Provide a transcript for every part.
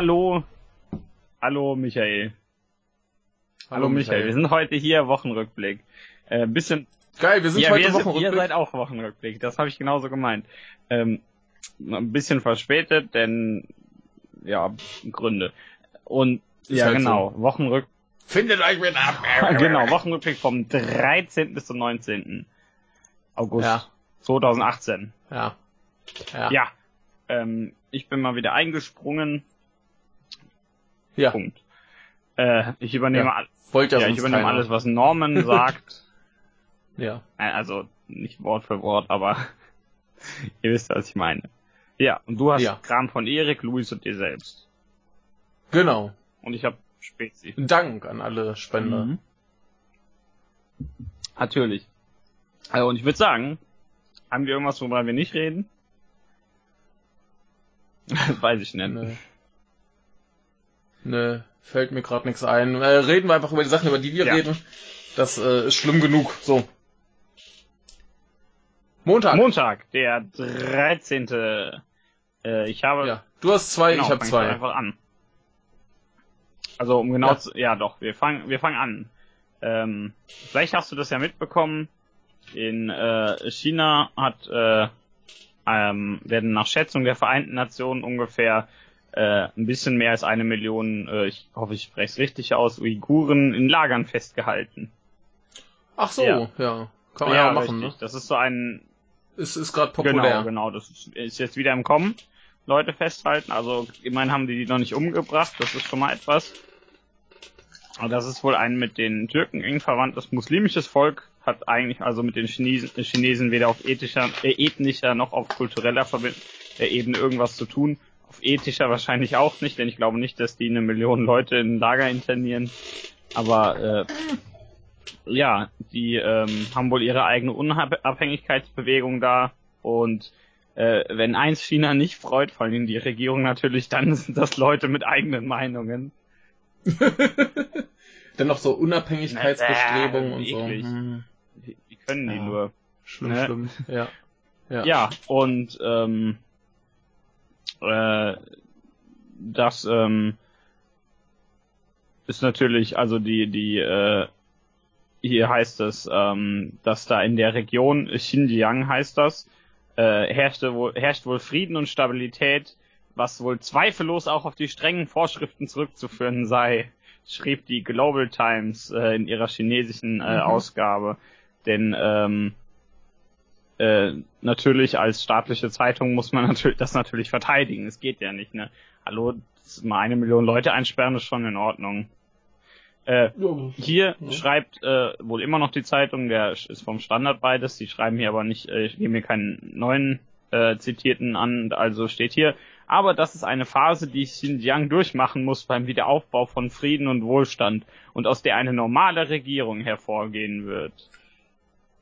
So, hallo. Hallo, Michael. Hallo, Michael. Wir sind heute hier, Wochenrückblick. Äh, bisschen. Geil, wir sind ja, heute wir Wochenrückblick. Ihr seid auch Wochenrückblick. Das habe ich genauso gemeint. Ähm, ein bisschen verspätet, denn ja, Gründe. Und Ist ja, halt genau, Wochenrück Findet euch mit ab. genau, Wochenrückblick vom 13. bis zum 19. August Ja, 2018. ja. Ja. Ja, ähm, ich bin mal wieder eingesprungen. Ja. Punkt. Äh, ich übernehme, Ja, all- Wollt ja, ja, ich übernehme keiner. alles, was Norman sagt. Ja. Äh, Also nicht Wort für Wort, aber ihr wisst, was ich meine. Ja, und du hast Ja. Kram von Erik, Luis und dir selbst. Genau. Und ich habe Spezi. Dank an alle Spender. Mhm. Natürlich. Also, und ich würde sagen, haben wir irgendwas, worüber wir nicht reden? Weiß ich nicht. Nö. Nö, fällt mir gerade nichts ein. Äh, reden wir einfach über die Sachen, über die wir Ja. reden. Das äh, ist schlimm genug. So. Montag. Montag, der 13. Äh, ich habe ja. Du hast zwei, Genau, ich habe zwei. einfach an. Also um genau Ja. zu, ja doch, wir fangen, wir fangen an. Ähm, vielleicht hast du das ja mitbekommen. In äh, China hat äh, ähm, werden nach Schätzung der Vereinten Nationen ungefähr äh, ein bisschen mehr als eine Million, äh, ich hoffe, ich spreche es richtig aus, Uiguren in Lagern festgehalten. Ach so, Ja. ja. Kann man ja, machen, richtig. Das ist so ein ne? Ist, gerade populär. Genau, genau. Das ist, ist jetzt wieder im Kommen. Leute festhalten. Also immerhin haben die die noch nicht umgebracht. Das ist schon mal etwas. Aber das ist wohl ein mit den Türken eng verwandtes muslimisches Volk. Hat eigentlich also mit den Chinesen, Chinesen weder auf ethischer, äh, ethnischer noch auf kultureller Verbi äh, Ebene irgendwas zu tun. Auf ethischer wahrscheinlich auch nicht, denn ich glaube nicht, dass die eine Million Leute in ein Lager internieren. Aber äh, ja, die ähm, haben wohl ihre eigene Unabhängigkeitsbewegung da und äh, wenn eins China nicht freut, vor allem die Regierung natürlich, dann sind das Leute mit eigenen Meinungen. Dann noch so Unabhängigkeitsbestrebungen und so. Hm. Wie können die Ja. nur? Schlimm, Ne? schlimm. Ja. Ja. Ja, und ähm, äh, das ähm, ist natürlich, also die, die, äh, hier heißt es, ähm, dass da in der Region, Xinjiang heißt das, äh, herrschte wohl, herrscht wohl Frieden und Stabilität, was wohl zweifellos auch auf die strengen Vorschriften zurückzuführen sei, schrieb die Global Times äh, in ihrer chinesischen äh, Mhm. Ausgabe. Denn ähm, äh, natürlich als staatliche Zeitung muss man natürlich das natürlich verteidigen. Es geht ja nicht, ne? Hallo, mal eine Million Leute einsperren ist schon in Ordnung. Äh, hier Ja. schreibt äh, wohl immer noch die Zeitung, der ist vom Standard beides, die schreiben hier aber nicht, äh, ich gebe mir keinen neuen äh, Zitierten an, also steht hier, aber das ist eine Phase, die Xinjiang durchmachen muss beim Wiederaufbau von Frieden und Wohlstand und aus der eine normale Regierung hervorgehen wird.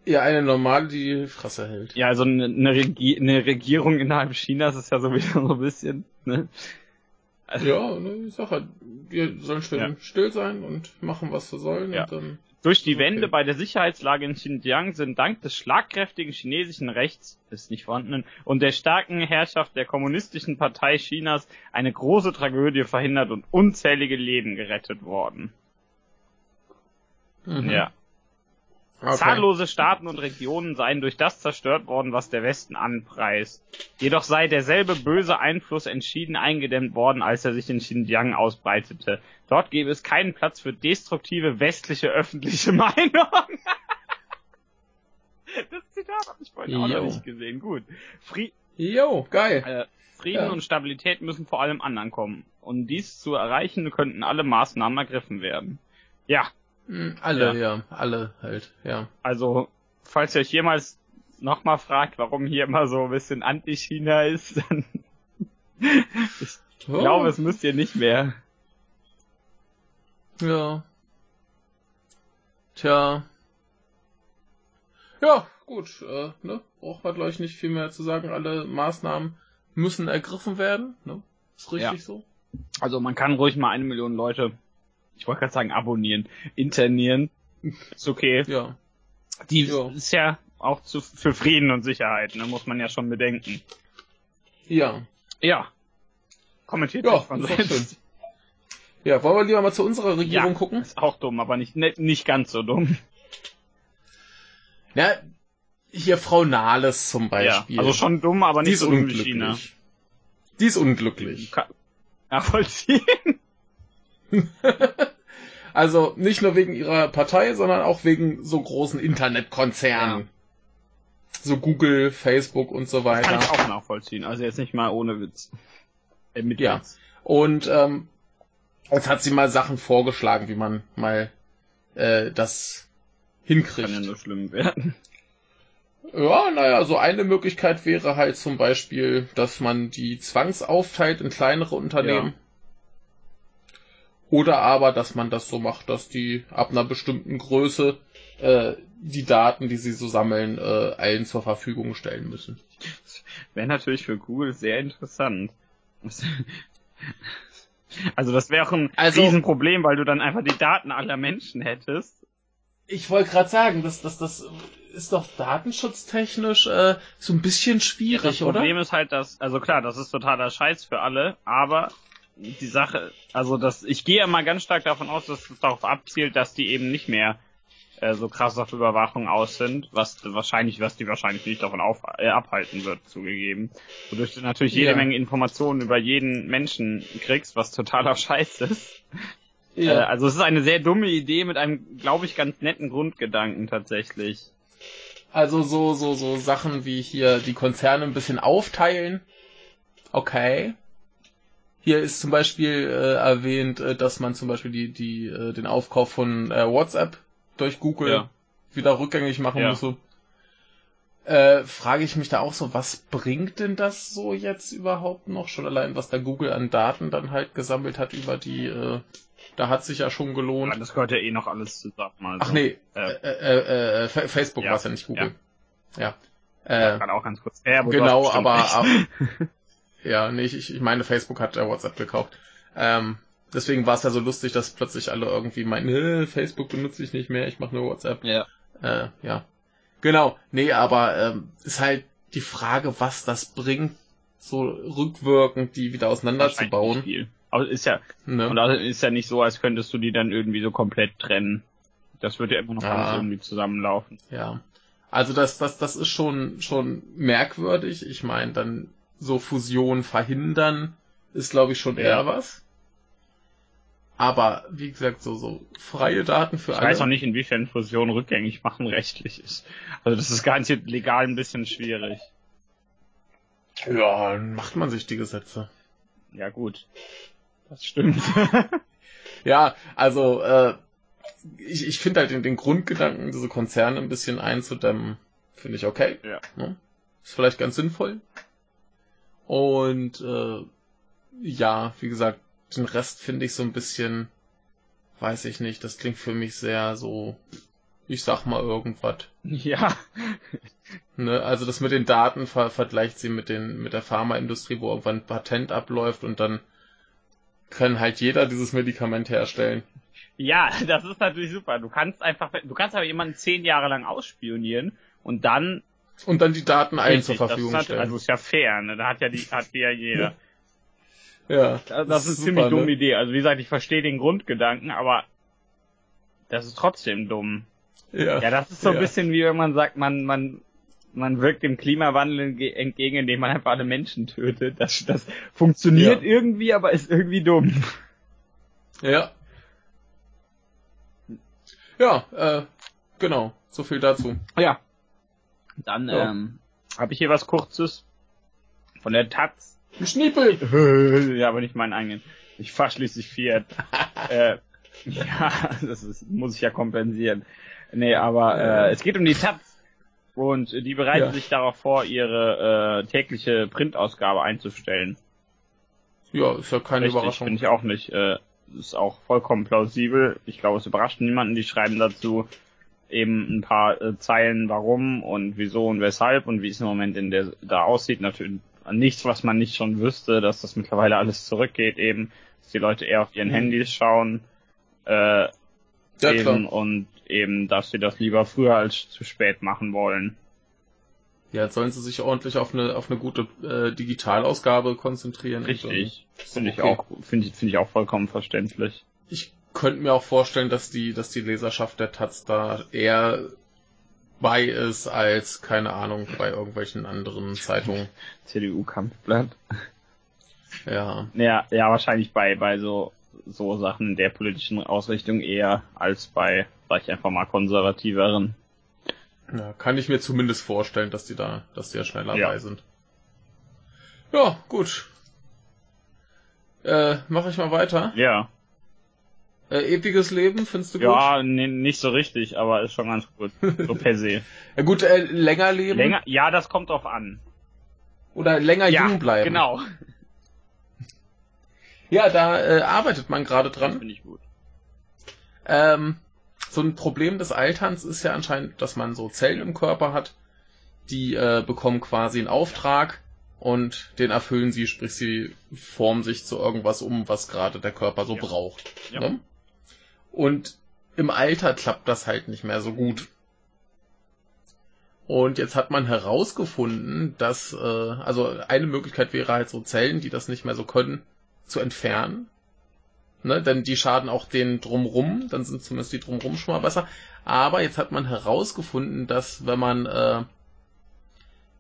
Ja, eine normale, die die Fresse hält. Ja, also eine, eine, Regi eine Regierung innerhalb Chinas ist ja sowieso so ein bisschen, ne? Also, Ja, ne, sag halt, wir sollen schön Ja. still sein und machen, was wir sollen Ja. dann. Durch die Okay. Wende bei der Sicherheitslage in Xinjiang sind dank des schlagkräftigen chinesischen Rechts, ist nicht vorhandenen, und der starken Herrschaft der kommunistischen Partei Chinas eine große Tragödie verhindert und unzählige Leben gerettet worden. Mhm. Ja. Okay. Zahllose Staaten und Regionen seien durch das zerstört worden, was der Westen anpreist. Jedoch sei derselbe böse Einfluss entschieden eingedämmt worden, als er sich in Xinjiang ausbreitete. Dort gäbe es keinen Platz für destruktive westliche öffentliche Meinung. das Zitat habe ich vorhin auch noch nicht gesehen. Gut. Fri Jo, geil. äh, Frieden Ja. und Stabilität müssen vor allem anderen kommen. Um dies zu erreichen, könnten alle Maßnahmen ergriffen werden. Ja, Alle, ja. alle halt, ja. Also, falls ihr euch jemals nochmal fragt, warum hier immer so ein bisschen Anti-China ist, dann ich Oh, glaube, es müsst ihr nicht mehr. Ja. Tja. Ja, gut, äh, ne? Braucht man gleich nicht viel mehr zu sagen. Alle Maßnahmen müssen ergriffen werden, ne? Ist richtig Ja. so? Also man kann ruhig mal eine Million Leute, ich wollte gerade sagen abonnieren, internieren. Ist okay. Ja. Die Ja. ist ja auch zu, für Frieden und Sicherheit, ne, muss man ja schon bedenken. Ja. Ja. kommentiert Ja, von selbst. Ja, wollen wir lieber mal zu unserer Regierung Ja, gucken? Ist auch dumm, aber nicht, nicht, nicht ganz so dumm. Ja, hier Frau Nahles zum Ja, Beispiel. also schon dumm, aber nicht so dumm wie unglücklich. China. Die ist unglücklich. Ka- Nachvollziehen. Also nicht nur wegen ihrer Partei, sondern auch wegen so großen Internetkonzernen. So Google, Facebook und so weiter. Kann ich auch nachvollziehen. Also jetzt nicht mal ohne Witz. Äh, mit Ja. Witz. Und ähm, jetzt hat sie mal Sachen vorgeschlagen, wie man mal äh, das hinkriegt. Kann ja nur schlimm werden. Ja, naja, so eine Möglichkeit wäre halt zum Beispiel, dass man die zwangsaufteilt in kleinere Unternehmen. Oder aber, dass man das so macht, dass die ab einer bestimmten Größe äh, die Daten, die sie so sammeln, äh, allen zur Verfügung stellen müssen. Wäre natürlich für Google sehr interessant. Also das wäre auch ein Also- Riesenproblem, weil du dann einfach die Daten aller Menschen hättest. Ich wollte gerade sagen, das, das, das ist doch datenschutztechnisch äh, so ein bisschen schwierig, Das Problem ist halt, dass, also klar, das ist totaler Scheiß für alle, aber die Sache, also das, ich gehe ja mal ganz stark davon aus, dass es darauf abzielt, dass die eben nicht mehr äh, so krass auf Überwachung aus sind, was wahrscheinlich, was die wahrscheinlich nicht davon auf, äh, abhalten wird, zugegeben. Wodurch du natürlich jede Ja. Menge Informationen über jeden Menschen kriegst, was totaler Scheiß ist. Äh, Ja. also es ist eine sehr dumme Idee mit einem, glaube ich, ganz netten Grundgedanken tatsächlich. Also so, so, so Sachen wie hier die Konzerne ein bisschen aufteilen. Okay. Hier ist zum Beispiel äh, erwähnt, äh, dass man zum Beispiel die, die, äh, den Aufkauf von äh, WhatsApp durch Google Ja. wieder rückgängig machen Ja. müsse. Äh, frage ich mich da auch so, was bringt denn das so jetzt überhaupt noch? Schon allein, was da Google an Daten dann halt gesammelt hat über die, äh, da hat sich ja schon gelohnt. Das gehört ja eh noch alles zusammen. Also. Ach nee, Äh. äh, äh, äh, Fa- Facebook Ja, war es ja nicht Google. Ja. Äh, Gerade auch ganz kurz. Ja, aber du genau, aber, recht. ja, nee, ich, ich meine, Facebook hat äh, WhatsApp gekauft. Ähm, deswegen war es ja so lustig, dass plötzlich alle irgendwie meinen, "Äh, Facebook benutze ich nicht mehr, ich mache nur WhatsApp. ja. Äh, ja. Genau, nee, aber ähm, ist halt die Frage, was das bringt, so rückwirkend die wieder auseinanderzubauen. Aber ist ja, Ne? und also ist ja nicht so, als könntest du die dann irgendwie so komplett trennen. Das wird ja immer noch Ah. alles irgendwie zusammenlaufen. Ja. Also das, das, das ist schon, schon merkwürdig. Ich meine, dann so Fusion verhindern ist, glaube ich, schon Ja. eher was. Aber wie gesagt, so, so freie Daten für Ich alle. weiß auch nicht, inwiefern Fusion rückgängig machen rechtlich ist. Also das ist garantiert legal ein bisschen schwierig. Ja, dann macht man sich die Gesetze. Ja gut. Das stimmt. Ja, also äh, ich, ich finde halt den, den Grundgedanken, diese Konzerne ein bisschen einzudämmen, finde ich okay. Ja. Ne? Ist vielleicht ganz sinnvoll. Und äh, ja, wie gesagt, den Rest finde ich so ein bisschen, weiß ich nicht, das klingt für mich sehr so, ich sag mal irgendwas. ja. Ne? Also das mit den Daten ver vergleicht sie mit den mit der Pharmaindustrie, wo irgendwann ein Patent abläuft und dann kann halt jeder dieses Medikament herstellen. Ja, das ist natürlich super. Du kannst einfach, du kannst aber jemanden zehn Jahre lang ausspionieren und dann Und dann die Daten allen zur Verfügung ist nat- stellen. Also ist ja fair, ne? Da hat ja die, hat die ja jeder. ja, Das, das ist eine super, ziemlich dumme ne? Idee. Also wie gesagt, ich verstehe den Grundgedanken, aber das ist trotzdem dumm. Ja, Ja, das ist so ein Ja. bisschen wie wenn man sagt, man, man, man wirkt dem Klimawandel entge- entgegen, indem man einfach alle Menschen tötet. Das, das funktioniert Ja. irgendwie, aber ist irgendwie dumm. ja. Ja, äh, genau. So viel dazu. Ja. Dann Ja. ähm, habe ich hier was Kurzes von der Taz. Ein Schniepel! ja, aber nicht meinen eigenen. Ich fahr schließlich Fiat. äh, ja, das ist, muss ich ja kompensieren. Nee, aber äh, es geht um die Taz. Und die bereiten Ja. sich darauf vor, ihre äh, tägliche Printausgabe einzustellen. Ja, ist ja keine Richtig, Überraschung. finde ich auch nicht. Äh, ist auch vollkommen plausibel. Ich glaube, es überrascht niemanden. Die schreiben dazu eben ein paar äh, Zeilen, warum und wieso und weshalb und wie es im Moment in der da aussieht. Natürlich nichts, was man nicht schon wüsste, dass das mittlerweile alles zurückgeht, eben, dass die Leute eher auf ihren Mhm. Handys schauen. Äh, Ja, eben, klar. und eben, dass sie das lieber früher als zu spät machen wollen. Ja, jetzt sollen sie sich ordentlich auf eine, auf eine gute äh, Digitalausgabe konzentrieren. Richtig. Finde ich auch, finde ich, finde ich auch vollkommen verständlich. Ich könnte mir auch vorstellen, dass die, dass die Leserschaft der Taz da eher bei ist als, keine Ahnung, bei irgendwelchen anderen Zeitungen. CDU-Kampfblatt. Ja. Ja, ja, wahrscheinlich bei, bei so, so Sachen der politischen Ausrichtung eher als bei, sag ich einfach mal, konservativeren. Ja, kann ich mir zumindest vorstellen, dass die da, dass die ja schneller Ja. bei sind. Ja, gut. Äh, mach ich mal weiter. Ja. Äh, epiges Leben, findest du gut? Ja, nee, nicht so richtig, aber ist schon ganz gut. So per se. Ja gut, äh, länger leben Länger, ja, das kommt drauf an. oder länger ja, jung bleiben. genau. Ja, da äh, arbeitet man gerade dran. finde ich gut. Ähm, so ein Problem des Alterns ist ja anscheinend, dass man so Zellen im Körper hat, die äh, bekommen quasi einen Auftrag und den erfüllen sie, sprich sie formen sich zu irgendwas um, was gerade der Körper so Ja. braucht. Ja. Ne? Und im Alter klappt das halt nicht mehr so gut. Und jetzt hat man herausgefunden, dass, äh, also eine Möglichkeit wäre halt so Zellen, die das nicht mehr so können, zu entfernen. Ne, denn die schaden auch den drumrum, dann sind zumindest die drumrum schon mal besser. Aber jetzt hat man herausgefunden, dass wenn man äh,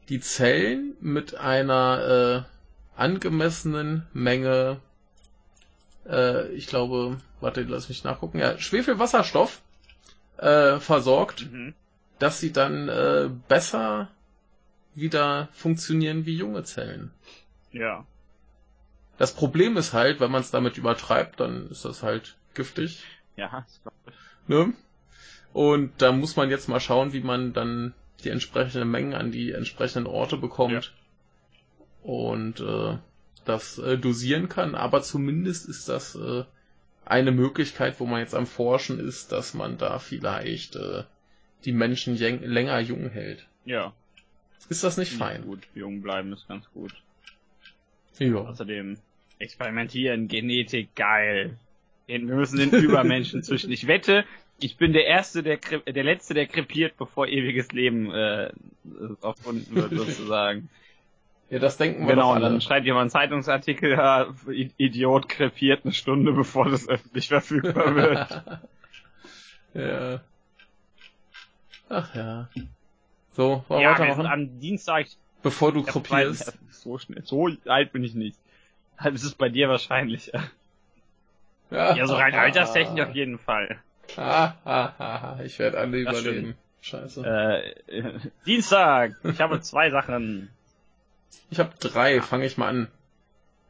die Zellen mit einer äh, angemessenen Menge, äh, ich glaube, warte, lass mich nachgucken, ja, Schwefelwasserstoff äh, versorgt, Mhm. dass sie dann äh, besser wieder funktionieren wie junge Zellen. Ja. Das Problem ist halt, wenn man es damit übertreibt, dann ist das halt giftig. Ja. Ne? Und da muss man jetzt mal schauen, wie man dann die entsprechenden Mengen an die entsprechenden Orte bekommt und äh, das äh, dosieren kann. Aber zumindest ist das äh, eine Möglichkeit, wo man jetzt am Forschen ist, dass man da vielleicht äh, die Menschen länger jung hält. ja. Ist das nicht ich fein? Gut, jung bleiben ist ganz gut. Ja. Außerdem experimentieren, Genetik, geil. Wir müssen den Übermenschen zwischen. Ich wette, ich bin der Erste, der, der Letzte, der krepiert, bevor ewiges Leben äh, erfunden wird, sozusagen. Ja, das denken wir genau, und dann schreibt jemand einen Zeitungsartikel, ja, Idiot krepiert eine Stunde, bevor das öffentlich verfügbar wird. ja. Ach ja. So, wollen ja, wir weitermachen? am Dienstag, Bevor du zwei- so schnell, so alt bin ich nicht. Es ist bei dir wahrscheinlich. Ja, so rein alterstechnisch auf jeden Fall. Ah, ah, ah, ah, ich werde alle Das überleben. Scheiße. Äh, Dienstag. Ich habe zwei Sachen. Ich habe drei, fange ich mal an.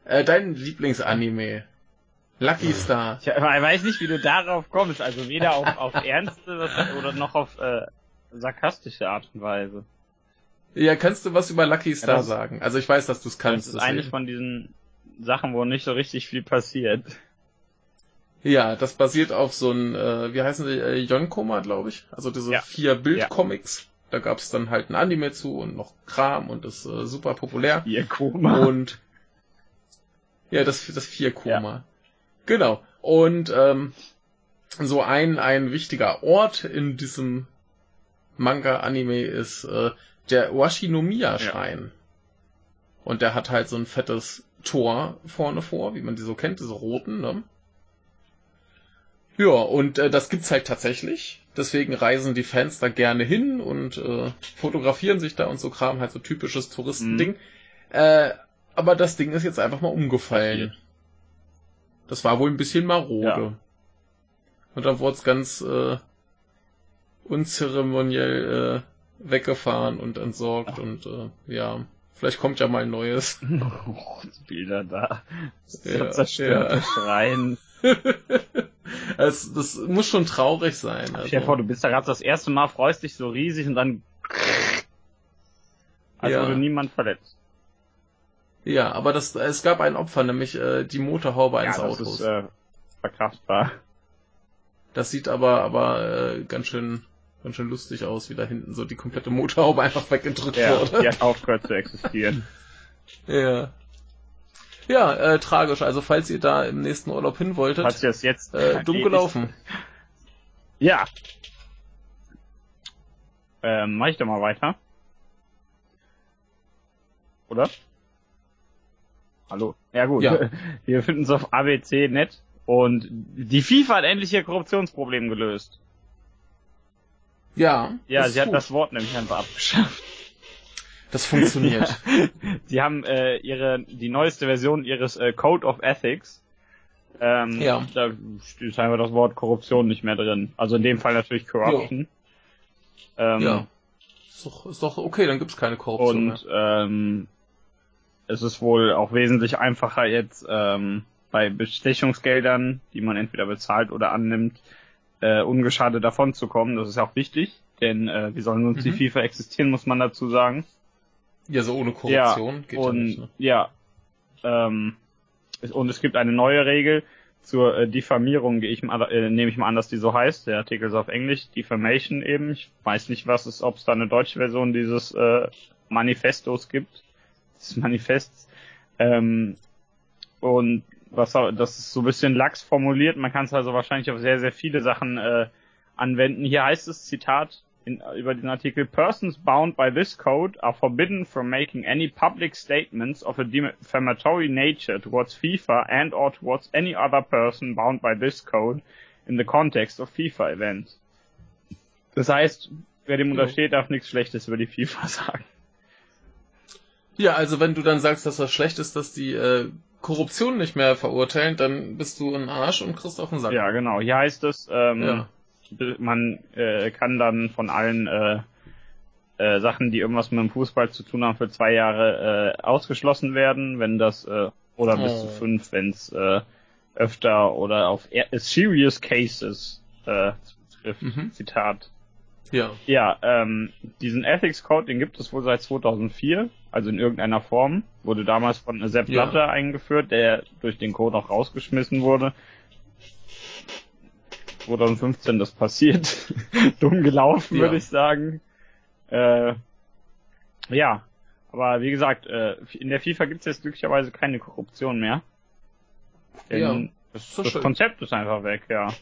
Äh, dein Lieblingsanime. Lucky Star. Ich weiß nicht, wie du darauf kommst. Also weder auf, auf ernste oder noch auf äh, sarkastische Art und Weise. Ja, kannst du was über Lucky Star das- sagen? Also ich weiß, dass du es Das kannst. ist eine deswegen. von diesen Sachen, wo nicht so richtig viel passiert. Ja, das basiert auf so ein, äh, wie heißen die, äh, Yonkoma, glaube ich. Also diese Ja. vier Bildcomics. Da gab es dann halt ein Anime zu und noch Kram und das äh, super populär. Ihr Koma. Und ja, das, das Vier-Koma. Genau. Und ähm, so ein, ein wichtiger Ort in diesem Manga-Anime ist äh, der Washinomiya-Schrein. Und der hat halt so ein fettes Tor vorne vor, wie man die so kennt, diese roten, ne? Ja, und äh, das gibt's halt tatsächlich. Deswegen reisen die Fans da gerne hin und äh, fotografieren sich da und so Kram, halt so typisches Touristending. Äh, aber das Ding ist jetzt einfach mal umgefallen. Das war wohl ein bisschen marode. Ja. Und dann wurde es ganz äh, unzeremoniell äh, weggefahren und entsorgt und äh, ja, vielleicht kommt ja mal ein neues. Oh, Bilder da. Ja, Ja, zerstörte ja. Schreien. Es, das muss schon traurig sein. Stell dir vor, Also. du bist da gerade das erste Mal, freust dich so riesig und dann als Ja. wurde niemand verletzt. Ja, aber das, es gab ein Opfer, nämlich äh, die Motorhaube eines ja, das Autos. ist äh, verkraftbar. Das sieht aber aber äh, ganz schön ganz schön lustig aus, wie da hinten so die komplette Motorhaube einfach weggedrückt Ja, wurde. die hat aufgehört zu existieren. Ja. Ja, äh, tragisch. Also falls ihr da im nächsten Urlaub hin wolltet, Falls ihr es jetzt äh, dumm gelaufen. Ja. Ähm, mach ich doch mal weiter. oder? Hallo. Ja gut. Ja. Wir finden es auf abc.net und die FIFA hat endlich ihr Korruptionsproblem gelöst. Ja. Ja, sie hat gut. das Wort nämlich einfach abgeschafft. Das funktioniert. Sie haben äh, ihre die neueste Version ihres äh, Code of Ethics. Ähm, Ja. Da ist einfach das Wort Korruption nicht mehr drin. Also in dem Fall natürlich Corruption. Ähm, ja. Ist doch, ist doch okay, dann gibt's keine Korruption Und ähm, es ist wohl auch wesentlich einfacher jetzt ähm, bei Bestechungsgeldern, die man entweder bezahlt oder annimmt, äh, ungeschadet davon zu kommen. Das ist auch wichtig, denn äh, wie soll sonst die Mhm. FIFA existieren, muss man dazu sagen. Ja, so ohne Korruption geht ja und nicht. Ne? ja, ähm, und es gibt eine neue Regel zur äh, Diffamierung, ich mal, äh, nehme ich mal an, dass die so heißt. Der Artikel ist auf Englisch, Defamation eben. Ich weiß nicht, was es, ob es da eine deutsche Version dieses äh, Manifestos gibt, des Manifests. Ähm, und was auch- das ist so ein bisschen lax formuliert. Man kann es also wahrscheinlich auf sehr, sehr viele Sachen äh, anwenden. Hier heißt es, Zitat, in, über den Artikel, Persons bound by this code are forbidden from making any public statements of a defamatory nature towards FIFA and or towards any other person bound by this code in the context of FIFA events. Das heißt, wer dem untersteht, darf nichts Schlechtes über die FIFA sagen. Ja, also wenn du dann sagst, dass das schlecht ist, dass die äh, Korruption nicht mehr verurteilen, dann bist du ein Arsch und kriegst auf den Sack. Ja, genau. Hier heißt es, ähm, Ja. Man äh, kann dann von allen äh, äh, Sachen, die irgendwas mit dem Fußball zu tun haben, für zwei Jahre äh, ausgeschlossen werden, wenn das äh, oder bis Oh. zu fünf, wenn es äh, öfter oder auf er- serious cases äh, trifft. Mhm. Zitat. Ja. Ja, ähm, diesen Ethics Code, den gibt es wohl seit 2004, also in irgendeiner Form. Wurde damals von Sepp Ja. Blatter eingeführt, der durch den Code auch rausgeschmissen wurde. 2015 das passiert. Dumm gelaufen, Ja. würde ich sagen. Äh, ja, aber wie gesagt, äh, in der FIFA gibt es jetzt glücklicherweise keine Korruption mehr. Denn Ja, das, das. Konzept ist einfach weg, ja.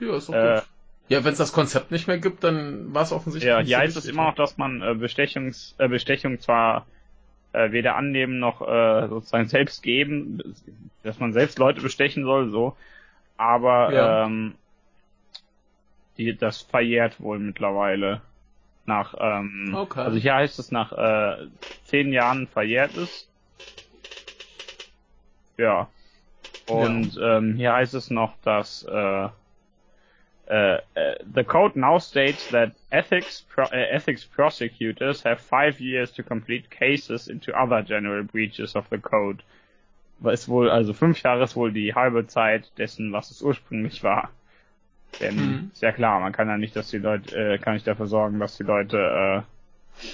Ja, ist doch Äh, gut. Ja, wenn es das Konzept nicht mehr gibt, dann war es offensichtlich. Ja, hier so heißt es immer noch, dass man äh, Bestechungs, äh, Bestechung zwar äh, weder annehmen noch äh, sozusagen selbst geben, dass man selbst Leute bestechen soll, so. Aber Ja. ähm, die, das verjährt wohl mittlerweile. Nach, ähm, Okay. also hier heißt es nach äh, zehn Jahren verjährt es. Ja. Und ähm, hier heißt es noch, dass äh, Uh, uh, the code now states that ethics pro- uh, ethics prosecutors have five years to complete cases into other general breaches of the code. Ist wohl, also fünf Jahre ist wohl die halbe Zeit dessen, was es ursprünglich war. Denn Mhm. ist ja klar, man kann ja nicht, dass die Leute, äh, kann nicht dafür sorgen, dass die Leute äh,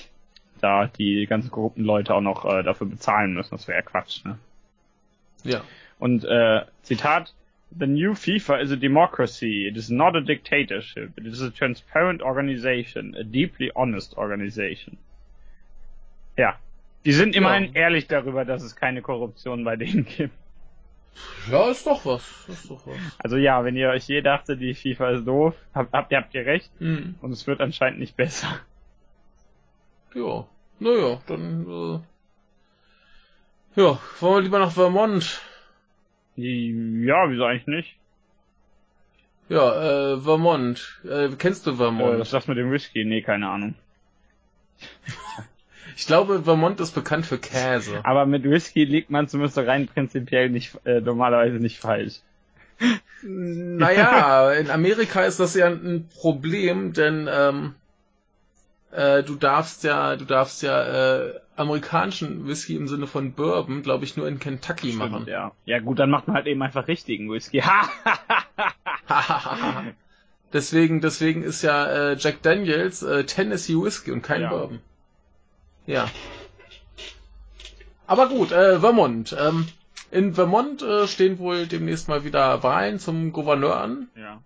da die ganzen korrupten Leute auch noch äh, dafür bezahlen müssen. Das wäre ja Quatsch, ne? Ja. Und äh, Zitat, The new FIFA is a democracy. It is not a dictatorship. It is a transparent organization, a deeply honest organization. Ja. Die sind Ja. immerhin ehrlich darüber, dass es keine Korruption bei denen gibt. Ja, ist doch was. Ist doch was. Also ja, wenn ihr euch je dachtet, die FIFA ist doof, habt, habt, ihr habt ihr recht. Mhm. Und es wird anscheinend nicht besser. Ja. Naja, dann, äh, ja, wollen wir lieber nach Vermont. Ja, wieso eigentlich nicht? Ja, äh, Vermont. Äh, kennst du Äh, Vermont? was ist das mit dem Whisky? Nee, keine Ahnung. Ich glaube, Vermont ist bekannt für Käse. Aber mit Whisky liegt man zumindest rein prinzipiell nicht, äh, normalerweise nicht falsch. Naja, in Amerika ist das ja ein Problem, denn ähm, äh, du darfst ja, du darfst ja äh, amerikanischen Whisky im Sinne von Bourbon, glaube ich, nur in Kentucky machen. Stimmt, ja. Ja gut, dann macht man halt eben einfach richtigen Whisky. Deswegen, deswegen ist ja äh, Jack Daniels äh, Tennessee Whisky und kein Ja. Bourbon. Ja. Aber gut, äh, Vermont. Ähm, in Vermont äh, stehen wohl demnächst mal wieder Wahlen zum Gouverneur an. ja.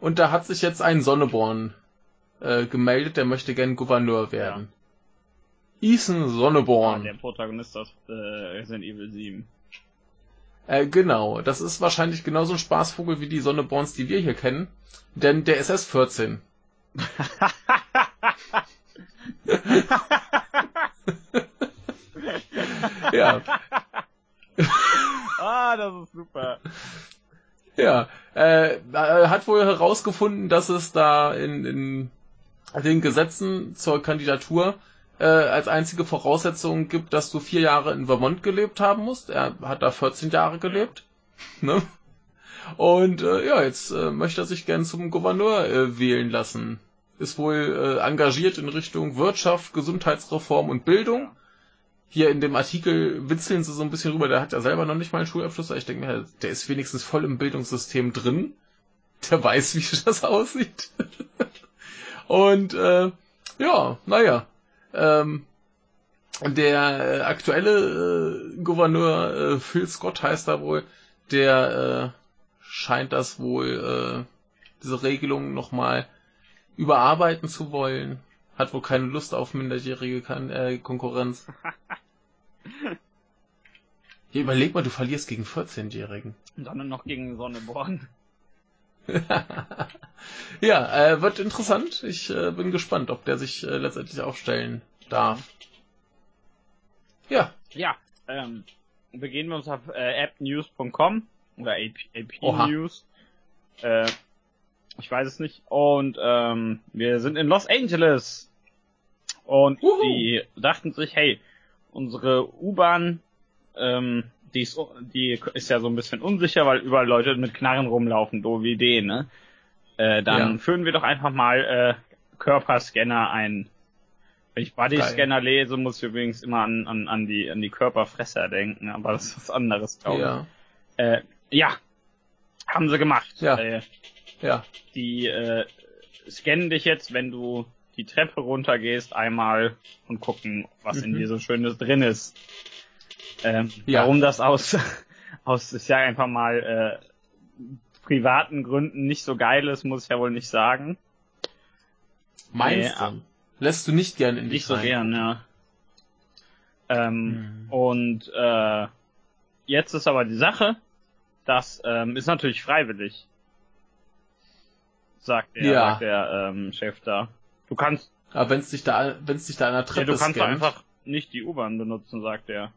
Und da hat sich jetzt ein Sonneborn äh, gemeldet, der möchte gern Gouverneur werden. Ethan Ah, Sonneborn. der Protagonist aus äh, Resident Evil 7. Äh, genau, das ist wahrscheinlich genauso ein Spaßvogel wie die Sonneborns, die wir hier kennen. Denn der ist erst 14. ja. ah, das ist super. Ja, äh, hat wohl herausgefunden, dass es da in, in den Gesetzen zur Kandidatur äh, als einzige Voraussetzung gibt, dass du vier Jahre in Vermont gelebt haben musst. Er hat da 14 Jahre gelebt. Ne? Und äh, ja, jetzt äh, möchte er sich gern zum Gouverneur äh, wählen lassen. Ist wohl äh, engagiert in Richtung Wirtschaft, Gesundheitsreform und Bildung. Hier in dem Artikel witzeln sie so ein bisschen rüber, der hat ja selber noch nicht mal einen Schulabschluss. Ich denke mir, der ist wenigstens voll im Bildungssystem drin. Der weiß, wie das aussieht. und äh, ja, naja. Ähm, der äh, aktuelle äh, Gouverneur äh, Phil Scott heißt da wohl, der äh, scheint das wohl, äh, diese Regelung nochmal überarbeiten zu wollen. Hat wohl keine Lust auf minderjährige kan äh, Konkurrenz. Hier, überleg mal, du verlierst gegen 14-Jährigen. Und dann noch gegen Sonneborn. ja, äh, wird interessant. Ich äh, bin gespannt, ob der sich äh, letztendlich aufstellen darf. Ja. Ja, ähm, begehen wir uns auf äh, appnews.com oder AP, AP News. Äh, ich weiß es nicht. Und ähm, wir sind in Los Angeles. Und Uhu. die dachten sich, hey, unsere U-Bahn, ähm, die ist, die ist ja so ein bisschen unsicher, weil überall Leute mit Knarren rumlaufen, doofe Idee, ne? Äh, dann ja. führen wir doch einfach mal äh, Körperscanner ein. Wenn ich Bodyscanner lese, muss ich übrigens immer an, an, an, die, an die Körperfresser denken, aber das ist was anderes, glaube ich. Ja. Äh, ja, haben sie gemacht. Ja. Äh, ja. Die äh, scannen dich jetzt, wenn du die Treppe runtergehst, einmal und gucken, was mhm. in dir so Schönes drin ist. Ähm, ja. Warum das aus, aus, ich sag einfach mal, äh, privaten Gründen nicht so geil ist, muss ich ja wohl nicht sagen. Meinst nee, du? Lässt du nicht gern in dich Nicht so rein. gern, ja. Ähm, hm. Und äh, jetzt ist aber die Sache, das ähm, ist natürlich freiwillig, sagt der, ja. sagt der ähm, Chef da. Du kannst. Aber wenn es dich da, wenn es dich da an der Treppe ja, du kannst scannt. einfach nicht die U-Bahn benutzen, sagt er.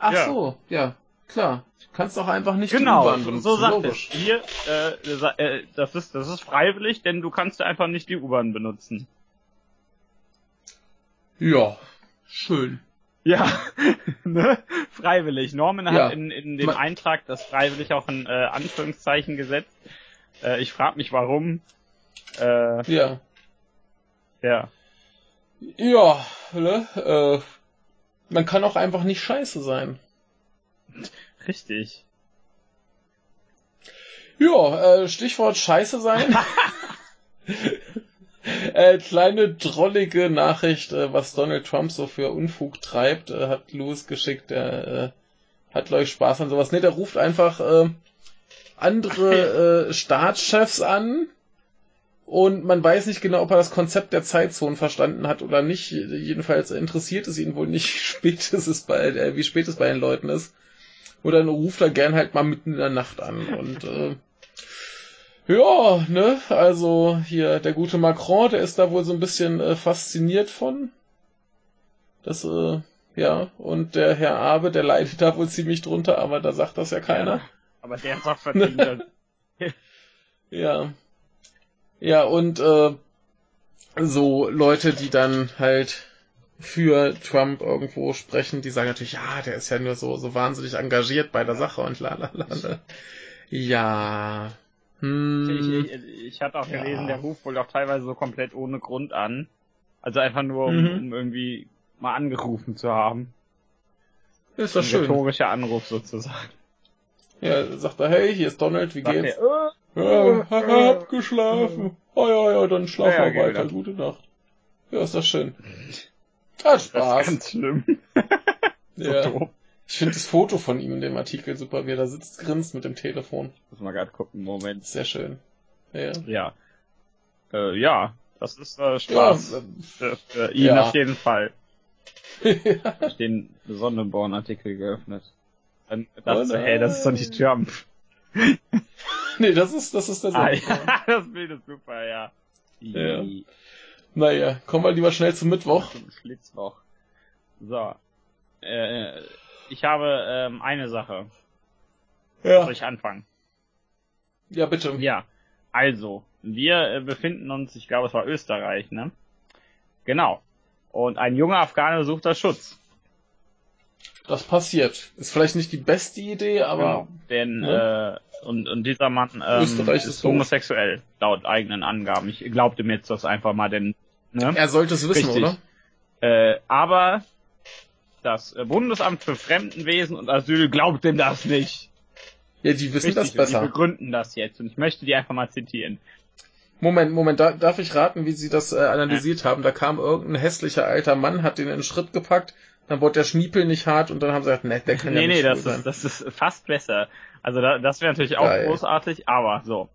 Ach ja. so, ja, klar. Du kannst auch einfach nicht genau, die U-Bahn benutzen. so sagt Logisch. es. Hier, äh, äh, das ist, das ist freiwillig, denn du kannst einfach nicht die U-Bahn benutzen. Ja, schön. Ja, ne? freiwillig. Norman ja. hat in, in dem Eintrag das freiwillig auch in äh, Anführungszeichen gesetzt. Äh, ich frage mich warum. Äh, ja. Ja. Ja, ne? Äh, man kann auch einfach nicht scheiße sein. Richtig. Ja, äh, Stichwort scheiße sein. Äh, kleine drollige Nachricht, äh, was Donald Trump so für Unfug treibt, äh, hat Louis geschickt. Der äh, hat, glaube ich, Spaß an sowas. Ne, der ruft einfach äh, andere äh, Staatschefs an und man weiß nicht genau, ob er das Konzept der Zeitzonen verstanden hat oder nicht. Jedenfalls interessiert es ihn wohl nicht, spät es bei, äh, wie spät es bei den Leuten ist. Oder dann ruft er gern halt mal mitten in der Nacht an und äh, ja, ne, also hier der gute Macron, der ist da wohl so ein bisschen äh, fasziniert von. Das, äh, ja, und der Herr Abe, der leidet da wohl ziemlich drunter, aber da sagt das ja keiner. Ja, aber der sagt verdient. ja. Ja, und äh, so Leute, die dann halt für Trump irgendwo sprechen, die sagen natürlich, ja, der ist ja nur so, so wahnsinnig engagiert bei der Sache und la la la. Ja, hm, ich, ich, ich hatte auch gelesen, der ruft wohl auch teilweise so komplett ohne Grund an. Also einfach nur, um, mhm. um irgendwie mal angerufen zu haben. Ist doch Ein schön. Rhetorischer Anruf sozusagen. Ja, sagt er, hey, hier ist Donald, wie sagt geht's? Er, äh, ja, äh, hab geschlafen. Oh ja, ja, dann schlaf ja, mal weiter. Gute Nacht. Ja, ist das schön. Hat Spaß. Das ist ganz schlimm. so ja. Doof. Ich finde das Foto von ihm in dem Artikel super, wie er da sitzt, grinst mit dem Telefon. Muss mal gerade gucken, Moment. Sehr schön. Ja. Ja, äh, ja das ist äh, Spaß. Ja, für, für ihn ja. auf jeden Fall. ja. Ich den Sonnenborn-Artikel geöffnet. Dann dachte oh hey, das ist doch nicht Trump. nee, das ist, das ist der. Ah, ja, das Bild ist super, ja. ja. Naja, kommen wir lieber schnell zum Mittwoch. Zum Schlitzwoch. So. Äh, ich habe ähm, eine Sache. Ja. Soll ich anfangen? Ja, bitte. Ja. Also, wir äh, befinden uns, ich glaube, es war Österreich, ne? Genau. Und ein junger Afghane sucht da Schutz. Das passiert. Ist vielleicht nicht die beste Idee, aber Genau. Denn, Ne? äh, und, und dieser Mann ähm, Österreich ist ist homosexuell, laut eigenen Angaben. Ich glaubte mir jetzt das einfach mal, denn, ne? er sollte es wissen, Richtig. oder? Äh, aber das äh, Bundesamt für Fremdenwesen und Asyl glaubt dem das nicht. Ja, die wissen Richtig, das besser. Die begründen das jetzt und ich möchte die einfach mal zitieren. Moment, Moment, da, darf ich raten, wie sie das äh, analysiert haben? Da kam irgendein hässlicher alter Mann, hat den in den Schritt gepackt, dann wurde der Schniepel nicht hart und dann haben sie gesagt, ne, der kann ja nee, nicht nee, schwul das sein. ist, das ist fast besser. Also da, das wäre natürlich auch Geil. großartig, aber so.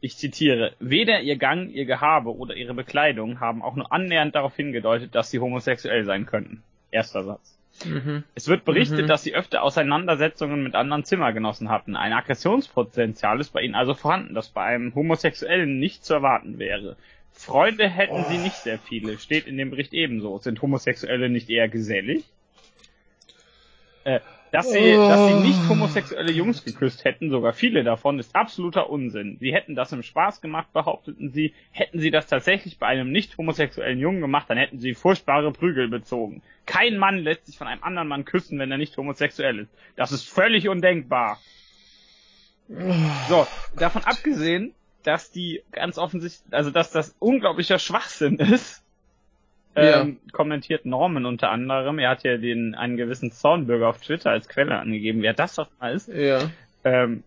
Ich zitiere, weder ihr Gang, ihr Gehabe oder ihre Bekleidung haben auch nur annähernd darauf hingedeutet, dass sie homosexuell sein könnten. Erster Satz. Mhm. Es wird berichtet, Mhm. dass sie öfter Auseinandersetzungen mit anderen Zimmergenossen hatten. Ein Aggressionspotenzial ist bei ihnen also vorhanden, das bei einem Homosexuellen nicht zu erwarten wäre. Freunde hätten sie nicht sehr viele, steht in dem Bericht ebenso. Sind Homosexuelle nicht eher gesellig? Äh, dass sie, dass sie nicht homosexuelle Jungs geküsst hätten, sogar viele davon, ist absoluter Unsinn. Sie hätten das im Spaß gemacht, behaupteten sie. Hätten sie das tatsächlich bei einem nicht homosexuellen Jungen gemacht, dann hätten sie furchtbare Prügel bezogen. Kein Mann lässt sich von einem anderen Mann küssen, wenn er nicht homosexuell ist. Das ist völlig undenkbar. So, davon abgesehen, dass die ganz offensichtlich, also dass das unglaublicher Schwachsinn ist, Ja. ähm, kommentiert Norman unter anderem. Er hat ja den einen gewissen Zornbürger auf Twitter als Quelle angegeben, wer das doch mal ist. Ja. Ähm,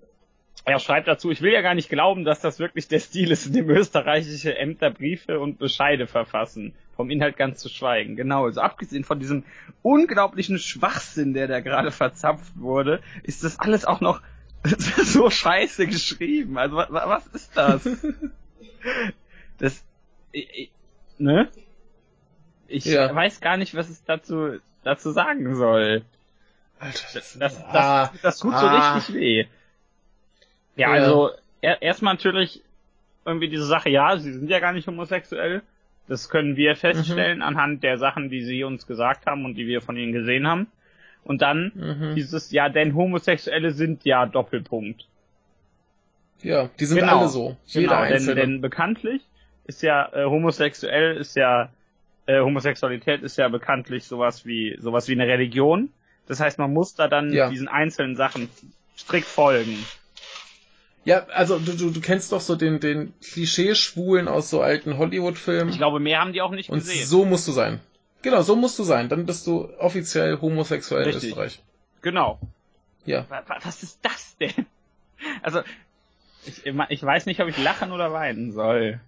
er schreibt dazu, ich will ja gar nicht glauben, dass das wirklich der Stil ist, in dem österreichische Ämter Briefe und Bescheide verfassen. Vom Inhalt ganz zu schweigen. Genau, also abgesehen von diesem unglaublichen Schwachsinn, der da gerade verzapft wurde, ist das alles auch noch so scheiße geschrieben. Also wa- wa- was ist das? das, ich, ich- ne? Ich Ja. weiß gar nicht, was es dazu, dazu sagen soll. Alter, Das, das, Ah, das tut ah. so richtig weh. Ja, Ja. also er, erstmal natürlich irgendwie diese Sache, ja, sie sind ja gar nicht homosexuell. Das können wir feststellen anhand der Sachen, die sie uns gesagt haben und die wir von ihnen gesehen haben. Und dann Mhm. dieses, ja, denn Homosexuelle sind ja Doppelpunkt. Ja, die sind Genau. alle so. Jeder genau, denn, einzelne. denn bekanntlich ist ja äh, homosexuell ist ja äh, Homosexualität ist ja bekanntlich sowas wie sowas wie eine Religion. Das heißt, man muss da dann Ja. diesen einzelnen Sachen strikt folgen. ja, also du, du, du kennst doch so den, den Klischee-Schwulen aus so alten Hollywood-Filmen. Ich glaube, mehr haben die auch nicht Und gesehen. so musst du sein. Genau, so musst du sein. Dann bist du offiziell homosexuell in Richtig. Österreich. Genau. Ja. Wa- wa- Was ist das denn? Also, ich, ich weiß nicht, ob ich lachen oder weinen soll.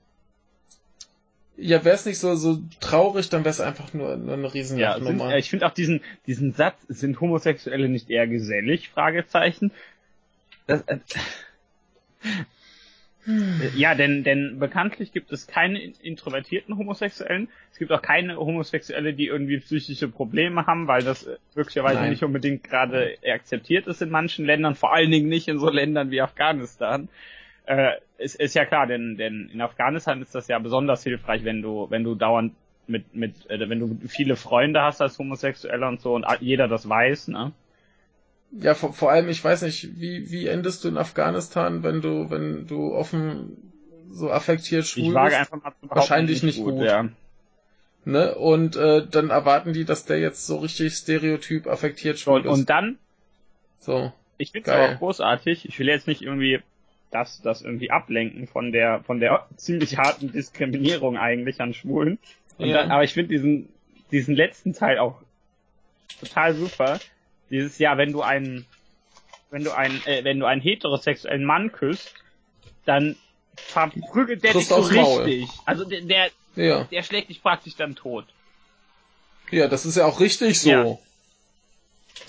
Ja, wär's nicht so, so traurig, dann wär's einfach nur, nur eine Ja, sind, äh, ich finde auch diesen, diesen Satz, sind Homosexuelle nicht eher gesellig? Fragezeichen. Das, Äh, Ja, denn, denn bekanntlich gibt es keine in- introvertierten Homosexuellen. Es gibt auch keine Homosexuelle, die irgendwie psychische Probleme haben, weil das äh, möglicherweise Nein. nicht unbedingt gerade akzeptiert ist in manchen Ländern, vor allen Dingen nicht in so Ländern wie Afghanistan. Äh, es ist ja klar, denn, denn in Afghanistan ist das ja besonders hilfreich, wenn du, wenn du dauernd mit, mit, äh, wenn du viele Freunde hast als Homosexueller und so und jeder das weiß, ne? Ja, vor, vor allem, ich weiß nicht, wie, wie endest du in Afghanistan, wenn du, wenn du offen so affektiert schwul Ich wage bist? einfach mal Wahrscheinlich nicht gut. Ja. Ne? Und äh, dann erwarten die, dass der jetzt so richtig stereotyp affektiert schwul und, ist. und dann so. Ich finde es aber auch großartig. Ich will jetzt nicht irgendwie das, das irgendwie ablenken von der, von der ziemlich harten Diskriminierung eigentlich an Schwulen. Und Ja. dann, aber ich finde diesen, diesen letzten Teil auch total super. Dieses Jahr, wenn du einen, wenn du einen, äh, wenn du einen heterosexuellen Mann küsst, dann verprügelt der dich so Maul. richtig. Also der, der, Ja. der schlägt dich praktisch dann tot. Ja, das ist ja auch richtig so. Ja.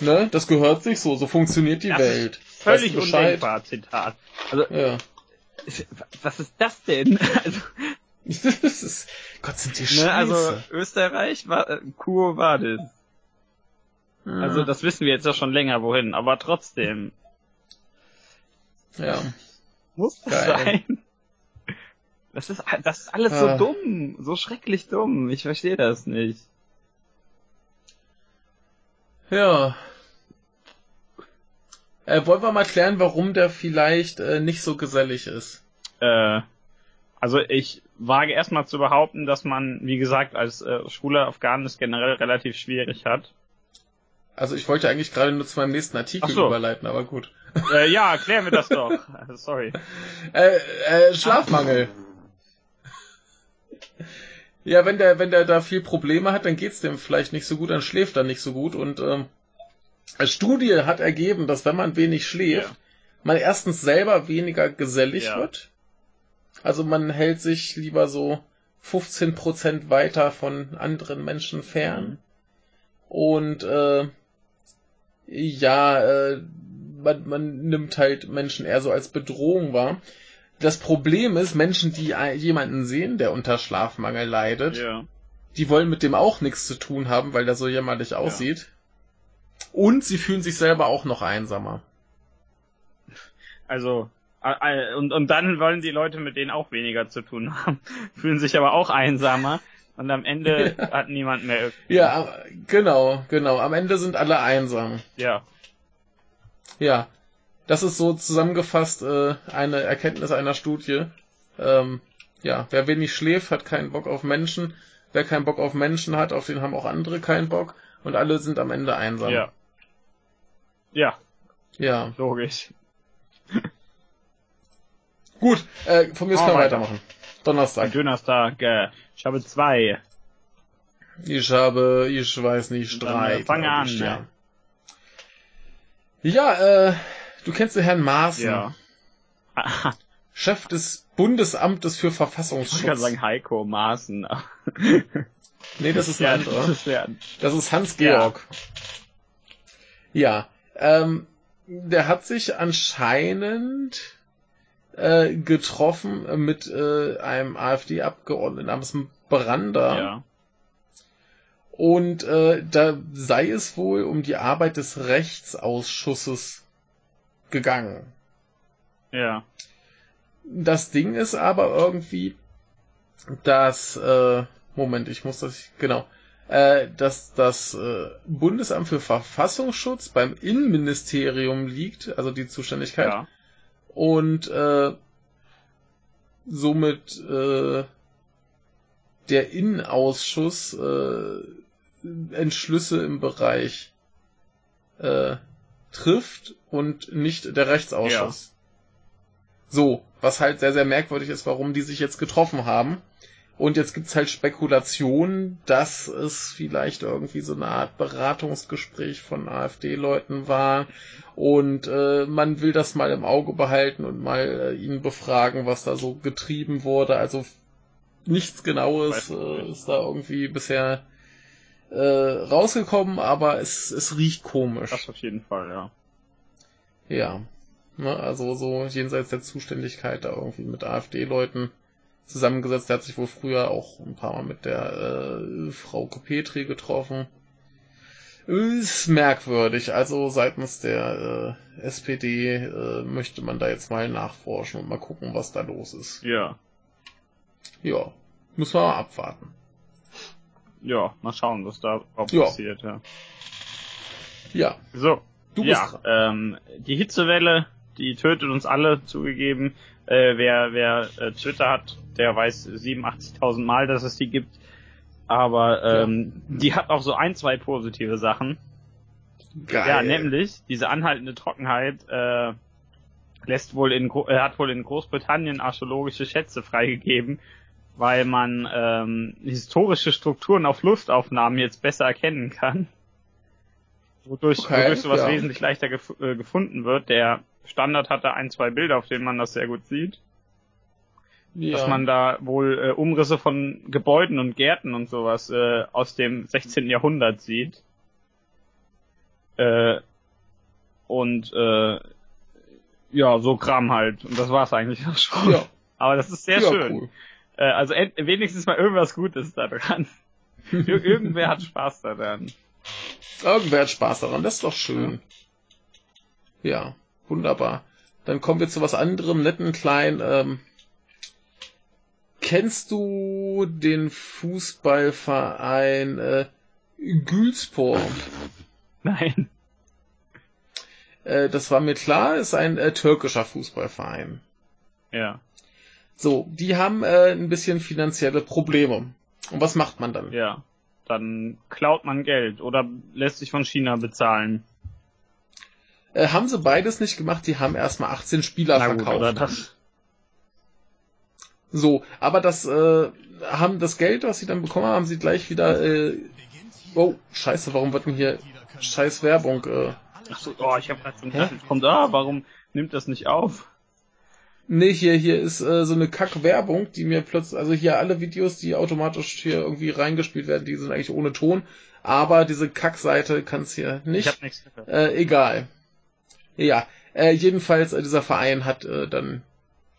Ne? Das gehört sich so. So funktioniert die Das Welt. ist völlig Weißt du undenkbar, Zitat. Also, Ja. was ist das denn? Also, das ist, Gott, sind die scheiße. Ne, also Österreich war äh, Quo Vadis. Also das wissen wir jetzt ja schon länger wohin, aber trotzdem ja. muss das Geil. sein. Das ist das ist alles Ah. so dumm, so schrecklich dumm. Ich verstehe das nicht. Ja. Äh, wollen wir mal klären, warum der vielleicht äh, nicht so gesellig ist? Äh, also ich wage erstmal zu behaupten, dass man, wie gesagt, als äh, schwuler Afghanen es generell relativ schwierig hat. Also ich wollte eigentlich gerade nur zu meinem nächsten Artikel so. überleiten, aber gut. Äh, ja, klären wir das doch. Sorry. Äh, äh, Schlafmangel. Ja, wenn der, wenn der da viel Probleme hat, dann geht's dem vielleicht nicht so gut, dann schläft er nicht so gut und ähm, eine Studie hat ergeben, dass wenn man wenig schläft, ja. man erstens selber weniger gesellig ja. wird. Also man hält sich lieber so 15% weiter von anderen Menschen fern. Mhm. Und äh, ja, äh, man, man nimmt halt Menschen eher so als Bedrohung wahr. Das Problem ist, Menschen, die jemanden sehen, der unter Schlafmangel leidet, ja. die wollen mit dem auch nichts zu tun haben, weil der so jämmerlich aussieht. Ja. Und sie fühlen sich selber auch noch einsamer. Also, und, und dann wollen die Leute mit denen auch weniger zu tun haben, fühlen sich aber auch einsamer. Und am Ende hat niemand mehr irgendwie. Ja, genau, genau. Am Ende sind alle einsam. Ja. Ja. Das ist so zusammengefasst äh, eine Erkenntnis einer Studie. Ähm, ja, wer wenig schläft, hat keinen Bock auf Menschen. Wer keinen Bock auf Menschen hat, auf den haben auch andere keinen Bock. Und alle sind am Ende einsam. Ja. Ja. Ja. Logisch. Gut, äh, von mir aus oh, können wir weitermachen. Donnerstag. Donnerstag, äh, ich habe zwei. Ich habe, ich weiß nicht, drei. Fang an, ich, ja. Ja, äh, du kennst den Herrn Maaßen. Ja. Chef des Bundesamtes für Verfassungsschutz. Ich kann sagen Heiko Maaßen. nee, das ist ein ja, anderer. Das ist, das ist Hans Georg. Ja. ja ähm, der hat sich anscheinend äh, getroffen mit äh, einem AfD-Abgeordneten namens Brander. Ja. Und äh, da sei es wohl um die Arbeit des Rechtsausschusses gegangen. Ja. Das Ding ist aber irgendwie, dass, äh, Moment, ich muss das, genau, äh, dass das äh, Bundesamt für Verfassungsschutz beim Innenministerium liegt, also die Zuständigkeit. Ja. Und äh, somit äh, der Innenausschuss äh, Entschlüsse im Bereich äh, trifft und nicht der Rechtsausschuss. Ja. So, was halt sehr, sehr merkwürdig ist, warum die sich jetzt getroffen haben. Und jetzt gibt's halt Spekulationen, dass es vielleicht irgendwie so eine Art Beratungsgespräch von AfD-Leuten war. Und äh, man will das mal im Auge behalten und mal äh, ihn befragen, was da so getrieben wurde. Also nichts Genaues äh, ist da irgendwie bisher äh, rausgekommen, aber es, es riecht komisch. Das auf jeden Fall, ja. Ja. Ne, also so jenseits der Zuständigkeit da irgendwie mit AfD-Leuten zusammengesetzt. Er hat sich wohl früher auch ein paar Mal mit der äh, Frau Petri getroffen. Ist merkwürdig. Also seitens der äh, SPD äh, möchte man da jetzt mal nachforschen und mal gucken, was da los ist. Ja. Ja. Muss man mal abwarten. Ja, mal schauen, was da passiert, ja. Ja. So. Du bist ja, ähm, die Hitzewelle, die tötet uns alle, zugegeben. Äh, wer wer äh, Twitter hat, der weiß 87.000 Mal, dass es die gibt. Aber ähm, ja. die hat auch so ein, zwei positive Sachen. Geil. Ja, nämlich diese anhaltende Trockenheit äh, lässt wohl in äh, hat wohl in Großbritannien archäologische Schätze freigegeben, weil man ähm, historische Strukturen auf Luftaufnahmen jetzt besser erkennen kann. Wodurch, okay, wodurch sowas ja. wesentlich leichter gef äh, gefunden wird. Der Standard hat da ein, zwei Bilder, auf denen man das sehr gut sieht. Ja. Dass man da wohl äh, Umrisse von Gebäuden und Gärten und sowas äh, aus dem 16. Jahrhundert sieht. Äh, und äh, ja, so Kram halt. Und das war's eigentlich auch schon. Ja. Aber das ist sehr ja, schön. Cool. Äh, also wenigstens mal irgendwas Gutes da dran. Ir irgendwer hat Spaß daran. Irgendwer hat Spaß daran, das ist doch schön. Ja. Wunderbar. Dann kommen wir zu was anderem, netten klein. Ähm, kennst du den Fußballverein äh, Gülspor? Nein. Äh, das war mir klar, ist ein äh, türkischer Fußballverein. Ja. So, die haben äh, ein bisschen finanzielle Probleme. Und was macht man dann? Ja. Dann klaut man Geld oder lässt sich von China bezahlen. Äh, haben sie beides nicht gemacht, die haben erstmal 18 Spieler Na gut, verkauft. oder das. So, aber das äh, haben das Geld, was sie dann bekommen haben, sie gleich wieder. Äh, oh, scheiße, warum wird denn hier scheiß Werbung? Äh, Ach so, oh, ich habe gerade so gedacht, jetzt kommt, ah, warum nimmt das nicht auf? nee, hier hier ist äh, so eine Kack-Werbung, die mir plötzlich, also hier alle Videos, die automatisch hier irgendwie reingespielt werden, die sind eigentlich ohne Ton, aber diese Kack-Seite kann's hier nicht. Ich habe nichts gehört. Äh, egal. Ja, äh, jedenfalls, äh, dieser Verein hat äh, dann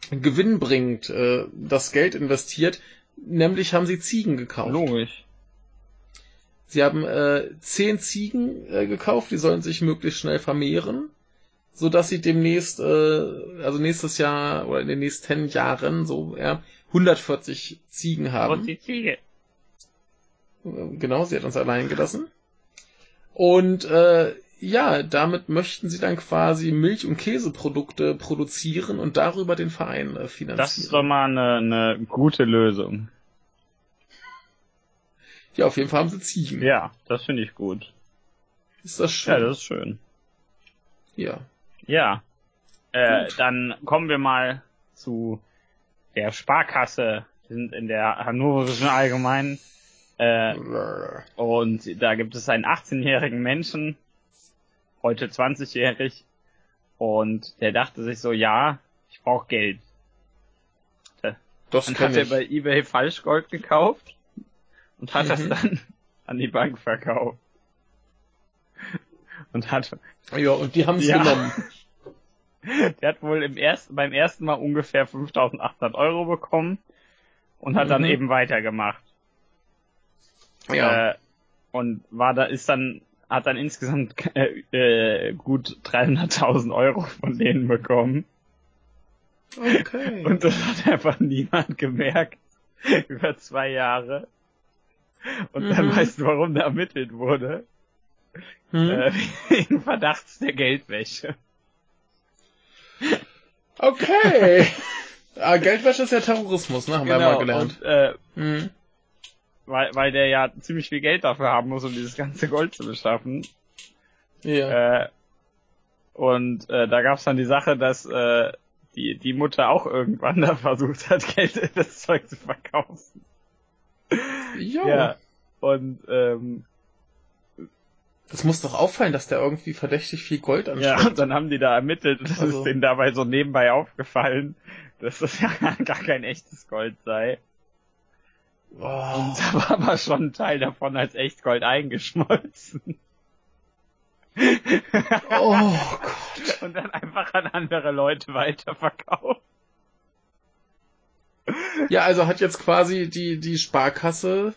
gewinnbringend äh, das Geld investiert, nämlich haben sie Ziegen gekauft. Logisch. Sie haben äh, zehn Ziegen äh, gekauft, die sollen sich möglichst schnell vermehren, so dass sie demnächst, äh, also nächstes Jahr oder in den nächsten Jahren so ja, 140 Ziegen haben. Und die Ziege. Genau, sie hat uns allein gelassen. Und äh, ja, damit möchten sie dann quasi Milch- und Käseprodukte produzieren und darüber den Verein äh, finanzieren. Das ist doch mal eine, eine gute Lösung. ja, auf jeden Fall haben sie Ziegen. Ja, das finde ich gut. Ist das schön? Ja, das ist schön. ja. Ja. Äh, Gut. dann kommen wir mal zu der Sparkasse. Wir sind in der Hannoverischen Allgemeinen. Äh, und da gibt es einen 18-jährigen Menschen, heute 20-jährig, und der dachte sich so, ja, ich brauche Geld. Das Dann kann hat er bei eBay Falschgold gekauft und hat das Mhm. dann an die Bank verkauft. Und hat, Ja, und die haben es Ja. genommen. der hat wohl im ersten, beim ersten Mal ungefähr 5800 Euro bekommen und hat dann Mhm. eben weitergemacht. Ja. Äh, und war da, ist dann, hat dann insgesamt äh, äh, gut 300.000 Euro von denen bekommen. Okay. Und das hat einfach niemand gemerkt. Über zwei Jahre. Und dann Mhm. weißt du, warum da ermittelt wurde. hm? Äh, wegen Verdachts der Geldwäsche. Okay. ah, Geldwäsche ist ja Terrorismus, ne? Haben wir ja mal gelernt. Und, äh, Hm. Weil, weil der ja ziemlich viel Geld dafür haben muss, um dieses ganze Gold zu beschaffen. Ja. Äh, und äh, da gab's dann die Sache, dass äh, die, die Mutter auch irgendwann da versucht hat, Geld in das Zeug zu verkaufen. jo. Ja. Und ähm, Das muss doch auffallen, dass der irgendwie verdächtig viel Gold ja, anschleppt. und dann haben die da ermittelt und das Also- ist denen dabei so nebenbei aufgefallen, dass das ja gar kein echtes Gold sei. Oh. Und da war aber schon ein Teil davon als Echtgold eingeschmolzen. oh Gott. Und dann einfach an andere Leute weiterverkauft. Ja, also hat jetzt quasi die, die Sparkasse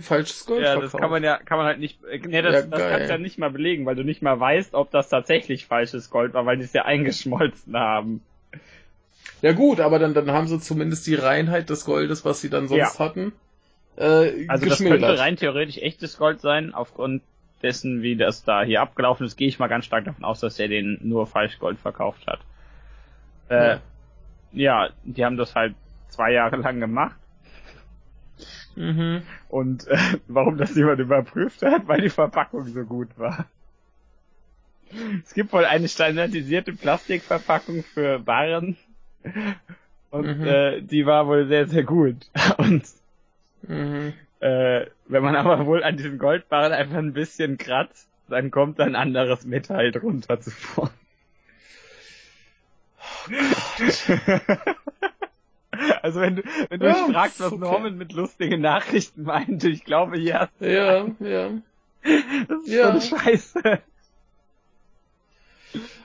falsches Gold Ja, verkauft. das kann man ja, kann man halt nicht, nee, das, Ja, das kannst du ja nicht mal belegen, weil du nicht mal weißt, ob das tatsächlich falsches Gold war, weil die es ja eingeschmolzen haben. Ja gut, aber dann, dann haben sie zumindest die Reinheit des Goldes, was sie dann sonst hatten, äh, Also das könnte rein theoretisch echtes Gold sein, aufgrund dessen, wie das da hier abgelaufen ist, gehe ich mal ganz stark davon aus, dass er den nur Falschgold verkauft hat. Äh, ja, die haben das halt zwei Jahre lang gemacht. Mhm. Und äh, warum das jemand überprüft hat, weil die Verpackung so gut war. Es gibt wohl eine standardisierte Plastikverpackung für Waren und Mhm. äh, die war wohl sehr, sehr gut. Und Mhm. äh, wenn man aber wohl an diesen Goldbarren einfach ein bisschen kratzt, dann kommt ein anderes Metall drunter zuvor. also wenn du, wenn du Ja, dich fragst, was okay. Norman mit lustigen Nachrichten meinte, ich glaube, hier hast du Ja, ja. Das ist Ja. eine Scheiße.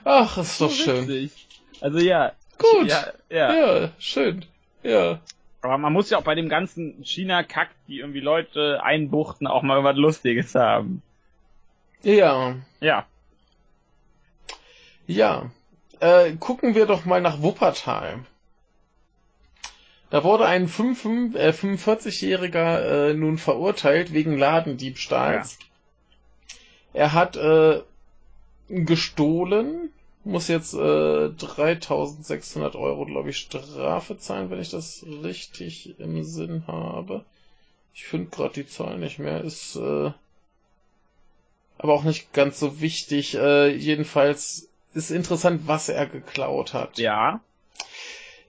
Ach, ist doch So schön. Also ja. Gut. Ja, ja. Ja, schön. Ja. Aber man muss ja auch bei dem ganzen China-Kack, die irgendwie Leute einbuchten, auch mal was Lustiges haben. Ja. Ja. Ja. Äh, gucken wir doch mal nach Wuppertal. Da wurde ein 5, äh, 45-Jähriger äh, nun verurteilt wegen Ladendiebstahls. Er hat äh, gestohlen, muss jetzt äh, 3600 Euro, glaube ich, Strafe zahlen, wenn ich das richtig im Sinn habe. Ich finde gerade die Zahl nicht mehr, ist äh, aber auch nicht ganz so wichtig. Äh, jedenfalls ist interessant, was er geklaut hat. Ja.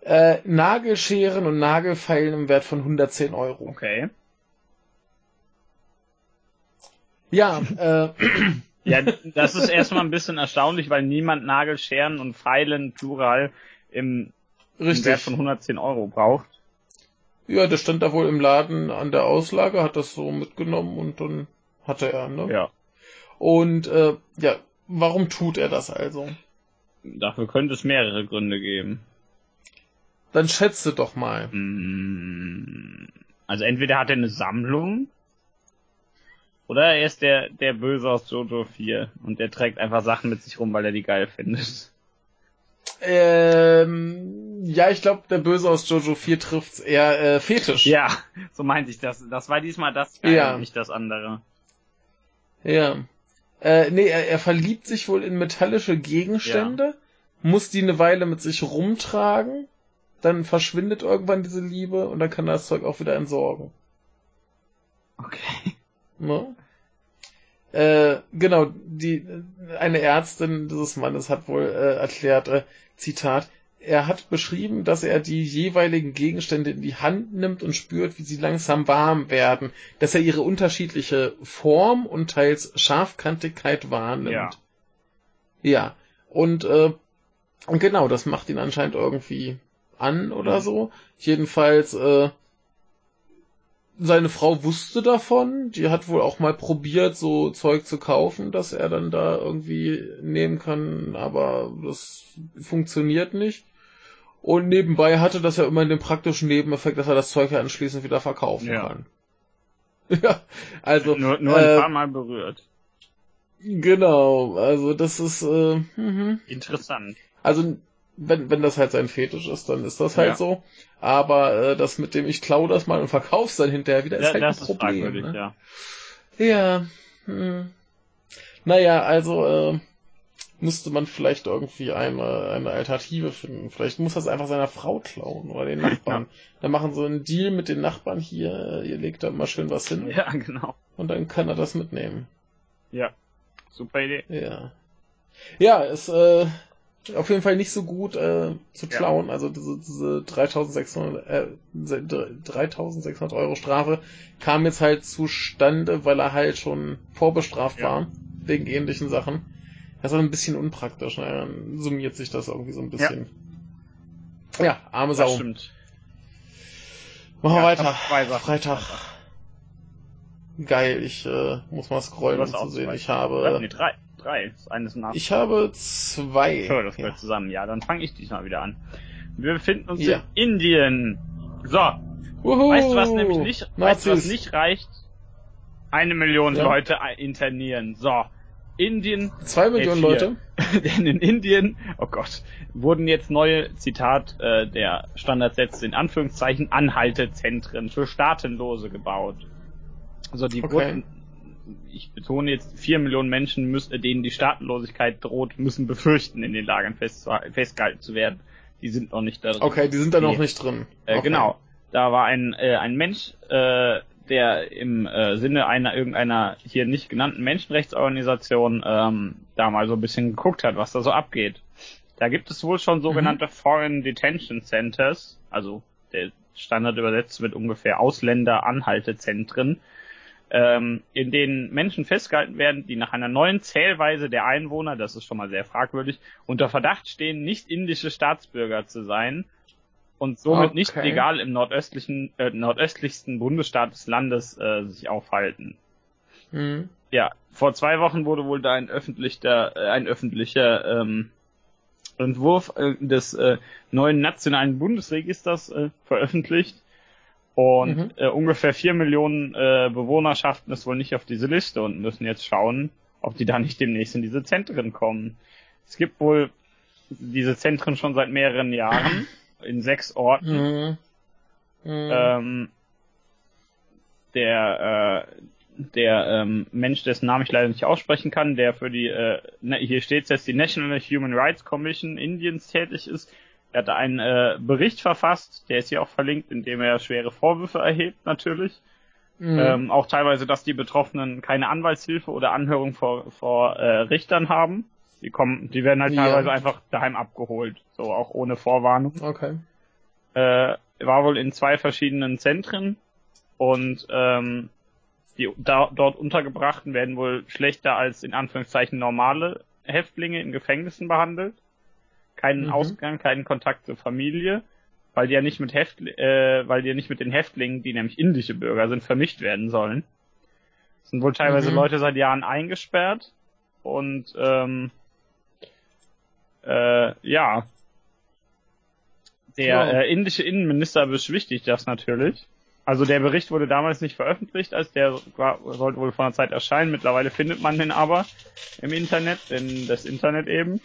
Äh, Nagelscheren und Nagelfeilen im Wert von 110 Euro. Okay. Ja, äh, Ja, das ist erstmal ein bisschen erstaunlich, weil niemand Nagelscheren und Pfeilen plural im, im Wert richtig. von 110 Euro braucht. Ja, der stand da wohl im Laden an der Auslage, hat das so mitgenommen und dann hatte er, ne? Ja. Und äh, ja, warum tut er das also? Dafür könnte es mehrere Gründe geben. Dann schätze doch mal. Mm, Also entweder hat er eine Sammlung oder er ist der, der Böse aus Jojo 4 und der trägt einfach Sachen mit sich rum, weil er die geil findet. Ähm, ja, ich glaube, der Böse aus Jojo 4 trifft's eher äh, fetisch. Ja, so meinte ich das. Das war diesmal das Geil, Ja. nicht das andere. Ja. Äh, nee, er, er verliebt sich wohl in metallische Gegenstände, muss die eine Weile mit sich rumtragen, dann verschwindet irgendwann diese Liebe und dann kann er das Zeug auch wieder entsorgen. Okay. Ne? Äh, genau, die eine Ärztin dieses Mannes hat wohl äh, erklärt, äh, Zitat, er hat beschrieben, dass er die jeweiligen Gegenstände in die Hand nimmt und spürt, wie sie langsam warm werden, dass er ihre unterschiedliche Form und teils Scharfkantigkeit wahrnimmt. Ja. Ja, und, äh, genau, das macht ihn anscheinend irgendwie an oder Mhm. so. Jedenfalls, äh, seine Frau wusste davon, die hat wohl auch mal probiert, so Zeug zu kaufen, dass er dann da irgendwie nehmen kann, aber das funktioniert nicht. Und nebenbei hatte das ja immer den praktischen Nebeneffekt, dass er das Zeug ja anschließend wieder verkaufen Ja. kann. Ja, also nur nur ein äh, paar Mal berührt. genau, also das ist äh, mhm. Interessant. Also, wenn, wenn das halt sein Fetisch ist, dann ist das halt Ja. so. Aber äh, das mit dem, ich klau das mal und verkauf's dann hinterher wieder, ist Ja, halt das ein ist Problem. fragwürdig, ne? ja. Ja. Hm. Naja, also äh, müsste man vielleicht irgendwie eine, eine Alternative finden. Vielleicht muss das einfach seiner Frau klauen oder den Nachbarn. Dann machen so einen Deal mit den Nachbarn hier, ihr legt da mal schön was hin Ja, genau. und dann kann er das mitnehmen. Ja. Super Idee. Ja. Ja, ist äh, auf jeden Fall nicht so gut äh, zu Ja. klauen. Also diese, diese 3600, äh, 3600 Euro Strafe kam jetzt halt zustande, weil er halt schon vorbestraft Ja. war wegen ähnlichen Sachen. Das ist ein bisschen unpraktisch. Naja, dann summiert sich das irgendwie so ein bisschen. Ja, arme Das Sau. stimmt. Machen wir Ja, weiter. Freitag. Geil, ich äh, muss mal scrollen, um zu sehen. Ich habe, Nee, drei. Drei. Das eine ist nach. ich habe zwei. So, das Ja. gehört zusammen. Ja, dann fange ich diesmal wieder an. Wir befinden uns Ja. in Indien. So, Wuhu, weißt du, was nämlich nicht, weißt du, was nicht reicht? Eine Million Ja. Leute internieren. So, Indien, Zwei Millionen. Leute. denn in Indien, oh Gott, wurden jetzt neue, Zitat äh, der Standardsätze in Anführungszeichen, Anhaltezentren für Staatenlose gebaut. Also die Okay. wurden, ich betone jetzt, vier Millionen Menschen müssen, denen die Staatenlosigkeit droht, müssen befürchten, in den Lagern fest, festgehalten zu werden. Die sind noch nicht da drin. Okay, die sind da noch nicht drin. Äh, okay. Genau. Da war ein, äh, ein Mensch, äh, der im äh, Sinne einer irgendeiner hier nicht genannten Menschenrechtsorganisation ähm, da mal so ein bisschen geguckt hat, was da so abgeht. Da gibt es wohl schon sogenannte Foreign Detention Centers, also der Standard übersetzt wird ungefähr Ausländer-Anhaltezentren, ähm, in denen Menschen festgehalten werden, die nach einer neuen Zählweise der Einwohner, das ist schon mal sehr fragwürdig, unter Verdacht stehen, nicht indische Staatsbürger zu sein und somit nicht Okay. legal im nordöstlichen, äh, nordöstlichsten Bundesstaat des Landes äh, sich aufhalten. Mhm. Ja, vor zwei Wochen wurde wohl da ein öffentlicher, äh, ein öffentlicher ähm, Entwurf äh, des äh, neuen nationalen Bundesregisters äh, veröffentlicht. Und Mhm. äh, ungefähr vier Millionen äh, Bewohner schafften es wohl nicht auf diese Liste und müssen jetzt schauen, ob die da nicht demnächst in diese Zentren kommen. Es gibt wohl diese Zentren schon seit mehreren Jahren in sechs Orten. Mhm. Mhm. Ähm, der, äh, der ähm, Mensch, dessen Namen ich leider nicht aussprechen kann, der für die, äh, ne, hier steht jetzt die National Human Rights Commission Indiens tätig ist, er hat einen äh, Bericht verfasst, der ist hier auch verlinkt, in dem er schwere Vorwürfe erhebt natürlich. Mhm. Ähm, auch teilweise, dass die Betroffenen keine Anwaltshilfe oder Anhörung vor, vor äh, Richtern haben. Die kommen, die werden halt ja. teilweise einfach daheim abgeholt, so auch ohne Vorwarnung. Okay. Äh, war wohl in zwei verschiedenen Zentren und ähm, die da, dort untergebrachten werden wohl schlechter als in Anführungszeichen normale Häftlinge in Gefängnissen behandelt. Keinen mhm. Ausgang, keinen Kontakt zur Familie, weil die ja nicht mit Häftl äh, weil die ja nicht mit den Häftlingen, die nämlich indische Bürger sind, vermischt werden sollen. Es sind wohl teilweise mhm. Leute seit Jahren eingesperrt und ähm, äh, ja, der äh, indische Innenminister beschwichtigt das natürlich. Also der Bericht wurde damals nicht veröffentlicht, als der war, sollte wohl vor einer Zeit erscheinen. Mittlerweile findet man den aber im Internet, denn das Internet eben.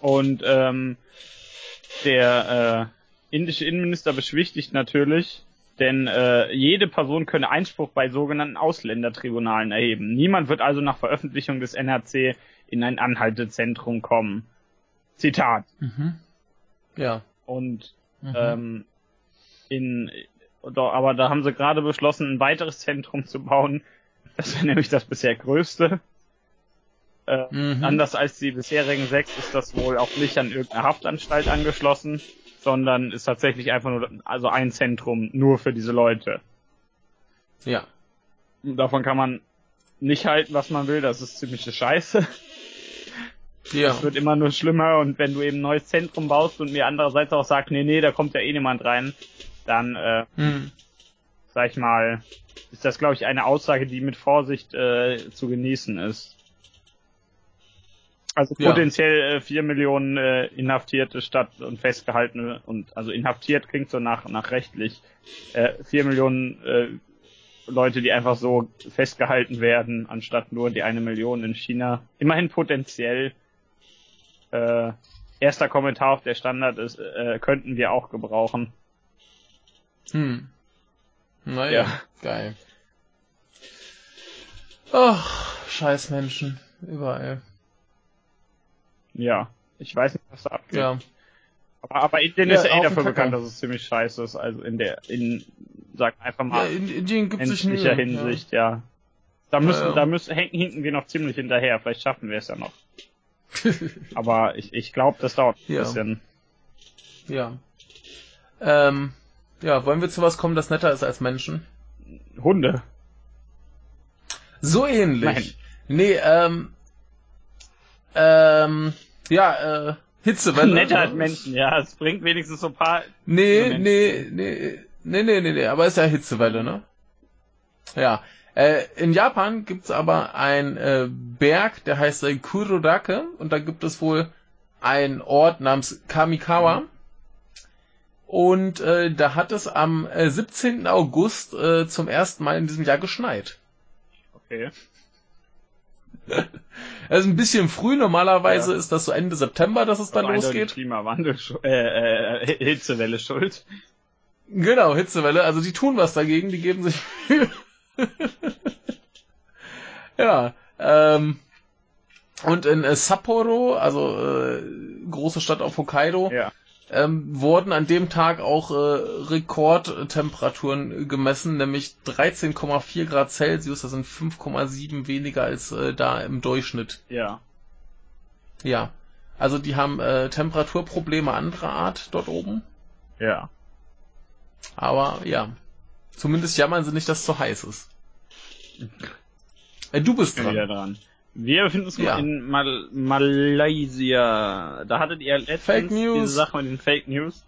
Und ähm, der äh, indische Innenminister beschwichtigt natürlich, denn äh, jede Person könne Einspruch bei sogenannten Ausländertribunalen erheben. Niemand wird also nach Veröffentlichung des NRC in ein Anhaltezentrum kommen. Zitat. Mhm. Ja. Und mhm. ähm, in aber da haben sie gerade beschlossen, ein weiteres Zentrum zu bauen. Das wäre nämlich das bisher größte. Äh, mhm. Anders als die bisherigen sechs ist das wohl auch nicht an irgendeine Haftanstalt angeschlossen, sondern ist tatsächlich einfach nur also ein Zentrum nur für diese Leute. Ja. Davon kann man nicht halten, was man will. Das ist ziemliche Scheiße. Ja. Es wird immer nur schlimmer und wenn du eben ein neues Zentrum baust und mir andererseits auch sagst, nee, nee, da kommt ja eh niemand rein, dann, äh, hm. sag ich mal, ist das, glaube ich, eine Aussage, die mit Vorsicht äh, zu genießen ist. Also potenziell äh, vier Millionen äh, Inhaftierte statt und festgehaltene und also inhaftiert klingt so nach nach rechtlich äh, vier Millionen äh, Leute, die einfach so festgehalten werden, anstatt nur die eine Million in China. Immerhin potenziell. Äh, erster Kommentar auf der Standard ist, äh, könnten wir auch gebrauchen. Hm. Naja, ja. geil. Ach, scheiß Menschen. Überall. Ja, ich weiß nicht, was da abgeht. Ja. Aber, aber Indien ja, ist ja eh dafür bekannt, dass es ziemlich scheiße ist. Also in der, in, sag einfach mal, ja, in Indien gibt sich Mühe, Hinsicht, ja. ja. Da müssen, da müssen, hinken wir noch ziemlich hinterher. Vielleicht schaffen wir es ja noch. aber ich, ich glaube, das dauert ein bisschen. Ja. Ähm, ja, wollen wir zu was kommen, das netter ist als Menschen? Hunde. So ähnlich. Nein. Nee, ähm, ähm, ja, äh, Hitzewelle. Netter als Menschen, ja, es bringt wenigstens so ein paar. Nee, nee, nee, nee, nee, nee, nee, aber ist ja Hitzewelle, ne? Ja. Äh, in Japan gibt's aber einen äh, Berg, der heißt äh, Kurodake und da gibt es wohl einen Ort namens Kamikawa. Mhm. Und äh, da hat es am äh, 17. August äh, zum ersten Mal in diesem Jahr geschneit. Okay. Also ein bisschen früh, normalerweise ja. ist das so Ende September, dass es dann Aber losgeht. Klimawandel, äh, äh, Hitzewelle schuld. Genau, Hitzewelle, also die tun was dagegen, die geben sich ja, ähm, und in äh, Sapporo, also äh, große Stadt auf Hokkaido, ja ähm, wurden an dem Tag auch äh, Rekordtemperaturen gemessen, nämlich 13,4 Grad Celsius, das sind 5,7 weniger als äh, da im Durchschnitt. Ja. Ja. Also die haben äh, Temperaturprobleme anderer Art dort oben. Ja. Aber ja. Zumindest jammern sie nicht, dass es so heiß ist. Äh, du bist dran. Wieder dran. Wir befinden uns ja. in Mal Malaysia. Da hattet ihr letztens diese Sache mit den Fake News.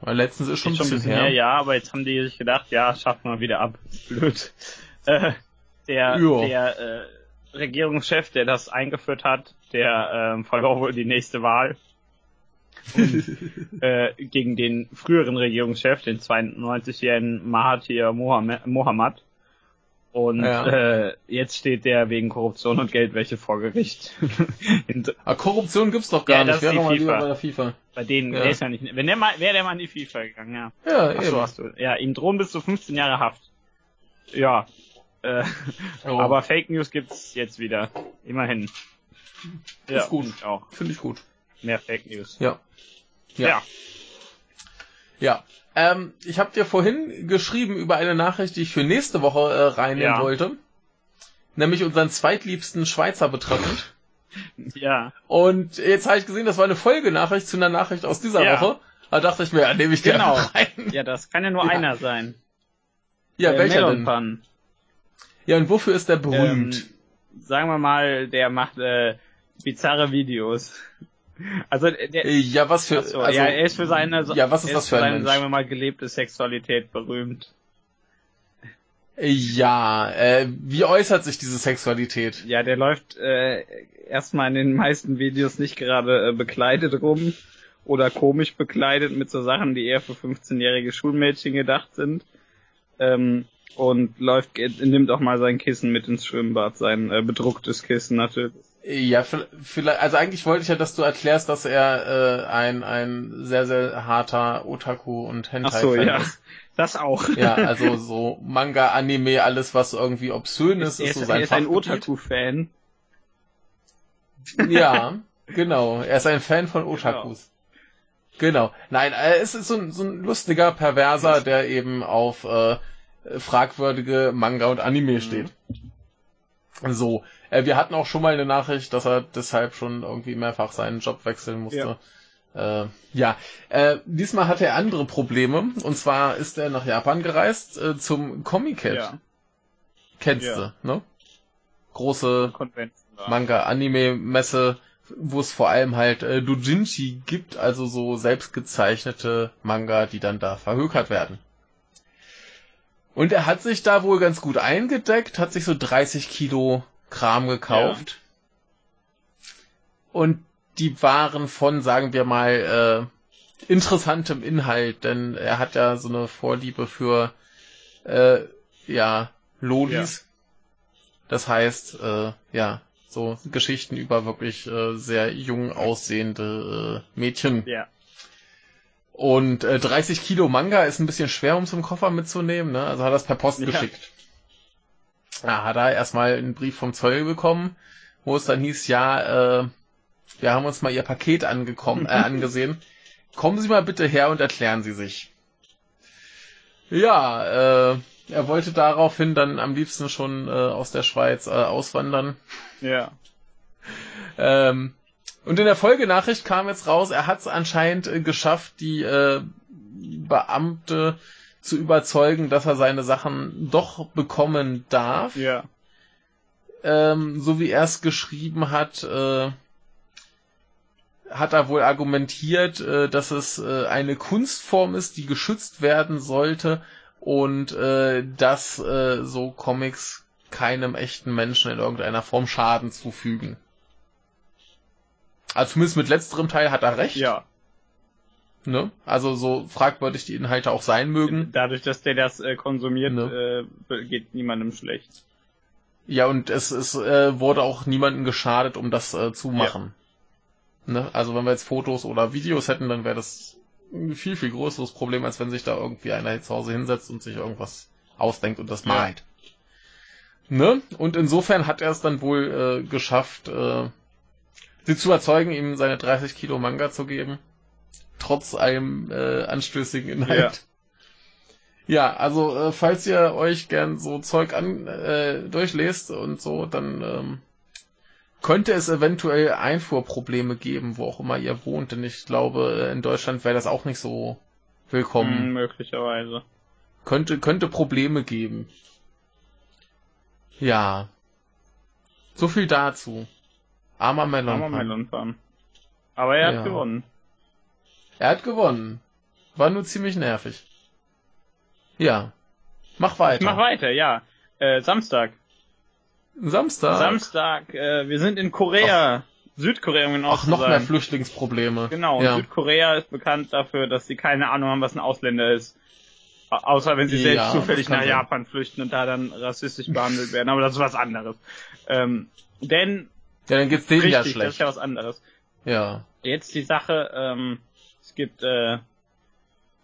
Weil letztens ist schon, ist schon ein bisschen her. her. Ja, aber jetzt haben die sich gedacht, ja, schaffen wir wieder ab. Blöd. Äh, der der äh, Regierungschef, der das eingeführt hat, der ähm, verlor wohl die nächste Wahl. Und, äh, gegen den früheren Regierungschef, den 92-jährigen Mahathir Mohammed. Und ja. äh, jetzt steht der wegen Korruption und Geldwäsche vor Gericht. Ah, Korruption gibt's doch gar ja, nicht. Wäre mal lieber bei der FIFA. Bei denen, ja. der ist ja nicht. Wenn der mal, wäre der mal in die FIFA gegangen, ja. Ja, Ach so, hast du. Ja, ihm drohen bis zu 15 Jahre Haft. Ja. Äh, Oh. Aber Fake News gibt's jetzt wieder. Immerhin. Ist gut. finde ich auch. Finde ich gut. Mehr Fake News. Ja. Ja. Ja. Ja. Ähm, ich habe dir vorhin geschrieben über eine Nachricht, die ich für nächste Woche äh, reinnehmen Ja. wollte. Nämlich unseren zweitliebsten Schweizer betreffend. Ja. Und jetzt habe ich gesehen, das war eine Folgenachricht zu einer Nachricht aus dieser Ja. Woche. Da dachte ich mir, ja, nehme ich die Genau. einfach rein. Ja, das kann ja nur Ja. einer sein. Ja, Der welcher denn? Melonpan. Ja, und wofür ist der berühmt? Ähm, sagen wir mal, der macht äh, bizarre Videos. Also der, Äh, ja, was für, Achso, also, ja, er ist für seine, ja, was ist das für für ein seine, Mensch? sagen wir mal, gelebte Sexualität berühmt. Ja, äh, wie äußert sich diese Sexualität? Ja, der läuft äh, erstmal in den meisten Videos nicht gerade äh, bekleidet rum oder komisch bekleidet mit so Sachen, die eher für 15-jährige Schulmädchen gedacht sind. Ähm, und läuft, äh, nimmt auch mal sein Kissen mit ins Schwimmbad, sein äh, bedrucktes Kissen natürlich. Ja, vi- vielleicht, also eigentlich wollte ich ja, dass du erklärst, dass er äh, ein, ein sehr, sehr harter Otaku und Ach so, Hentai-Fan ja, ist. das auch. Ja, also so Manga, Anime, alles was irgendwie obszön ist, er ist ist, so er sein ist ein. Otaku-Fan. Ja, genau. Er ist ein Fan von Otakus. Genau. Nein, äh, es ist so ein, so ein lustiger Perverser, der eben auf äh, fragwürdige Manga und Anime Mhm. steht. So. Äh, wir hatten auch schon mal eine Nachricht, dass er deshalb schon irgendwie mehrfach seinen Job wechseln musste. Ja, äh, ja. Äh, diesmal hatte er andere Probleme. Und zwar ist er nach Japan gereist äh, zum Comic-Cat. Ja, Kennst Ja. du, ne? Große. Manga-Anime-Messe, wo es vor allem halt äh, Doujinshi gibt, also so selbstgezeichnete Manga, die dann da verhökert werden. Und er hat sich da wohl ganz gut eingedeckt, hat sich so 30 Kilo Kram gekauft. Und die waren von, sagen wir mal, äh, interessantem Inhalt, denn er hat ja so eine Vorliebe für, äh, ja, Lolis. Das heißt, äh, ja, so Geschichten über wirklich äh, sehr jung aussehende äh, Mädchen. Ja. Und äh, 30 Kilo Manga ist ein bisschen schwer, um zum Koffer mitzunehmen, ne? Also hat er es per Post Ja. geschickt. Ja, hat er erstmal einen Brief vom Zoll bekommen, wo es dann hieß, ja, äh, wir haben uns mal Ihr Paket angekommen, äh, angesehen. Kommen Sie mal bitte her und erklären Sie sich. Ja, äh, er wollte daraufhin dann am liebsten schon äh, aus der Schweiz äh, auswandern. Ja. Ähm, und in der Folgenachricht kam jetzt raus, er hat es anscheinend äh, geschafft, die äh, Beamte zu überzeugen, dass er seine Sachen doch bekommen darf. Ja. Ähm, so wie er es geschrieben hat, äh, hat er wohl argumentiert, äh, dass es äh, eine Kunstform ist, die geschützt werden sollte und äh, dass äh, so Comics keinem echten Menschen in irgendeiner Form Schaden zufügen. Also zumindest mit letzterem Teil hat er recht. Ja. Ne? Also so fragwürdig die Inhalte auch sein mögen. Dadurch, dass der das äh, konsumiert, Ne. äh, geht niemandem schlecht. Ja, und es, es äh, wurde auch niemandem geschadet, um das äh, zu machen. Ne? Also wenn wir jetzt Fotos oder Videos hätten, dann wäre das ein viel, viel größeres Problem, als wenn sich da irgendwie einer zu Hause hinsetzt und sich irgendwas ausdenkt und das Ja. malt. Ne? Und insofern hat er es dann wohl äh, geschafft, äh, sie zu überzeugen, ihm seine 30 Kilo Manga zu geben. Trotz einem äh, anstößigen Inhalt. Ja, also äh, falls ihr euch gern so Zeug an äh, durchlest und so, dann ähm, könnte es eventuell Einfuhrprobleme geben, wo auch immer ihr wohnt, denn ich glaube, äh, in Deutschland wäre das auch nicht so willkommen. Hm, möglicherweise. Könnte könnte Probleme geben. Ja. So viel dazu. Armer Melon. Armer Melon. Aber er Ja. hat gewonnen. Er hat gewonnen. War nur ziemlich nervig. Ja. Mach weiter. Ich mach weiter, ja. Äh, Samstag. Samstag. Samstag, äh, wir sind in Korea. Südkorea, um genau Ach, noch mehr Flüchtlingsprobleme. Genau, Ja. Südkorea ist bekannt dafür, dass sie keine Ahnung haben, was ein Ausländer ist. Au- Außer wenn sie Ja, selbst zufällig nach sein. Japan flüchten und da dann rassistisch behandelt werden. Aber das ist was anderes. Ähm, denn, Ja, dann geht's denen ja richtig, das ist schlecht. ja was anderes. Ja. Jetzt die Sache, ähm, es gibt äh,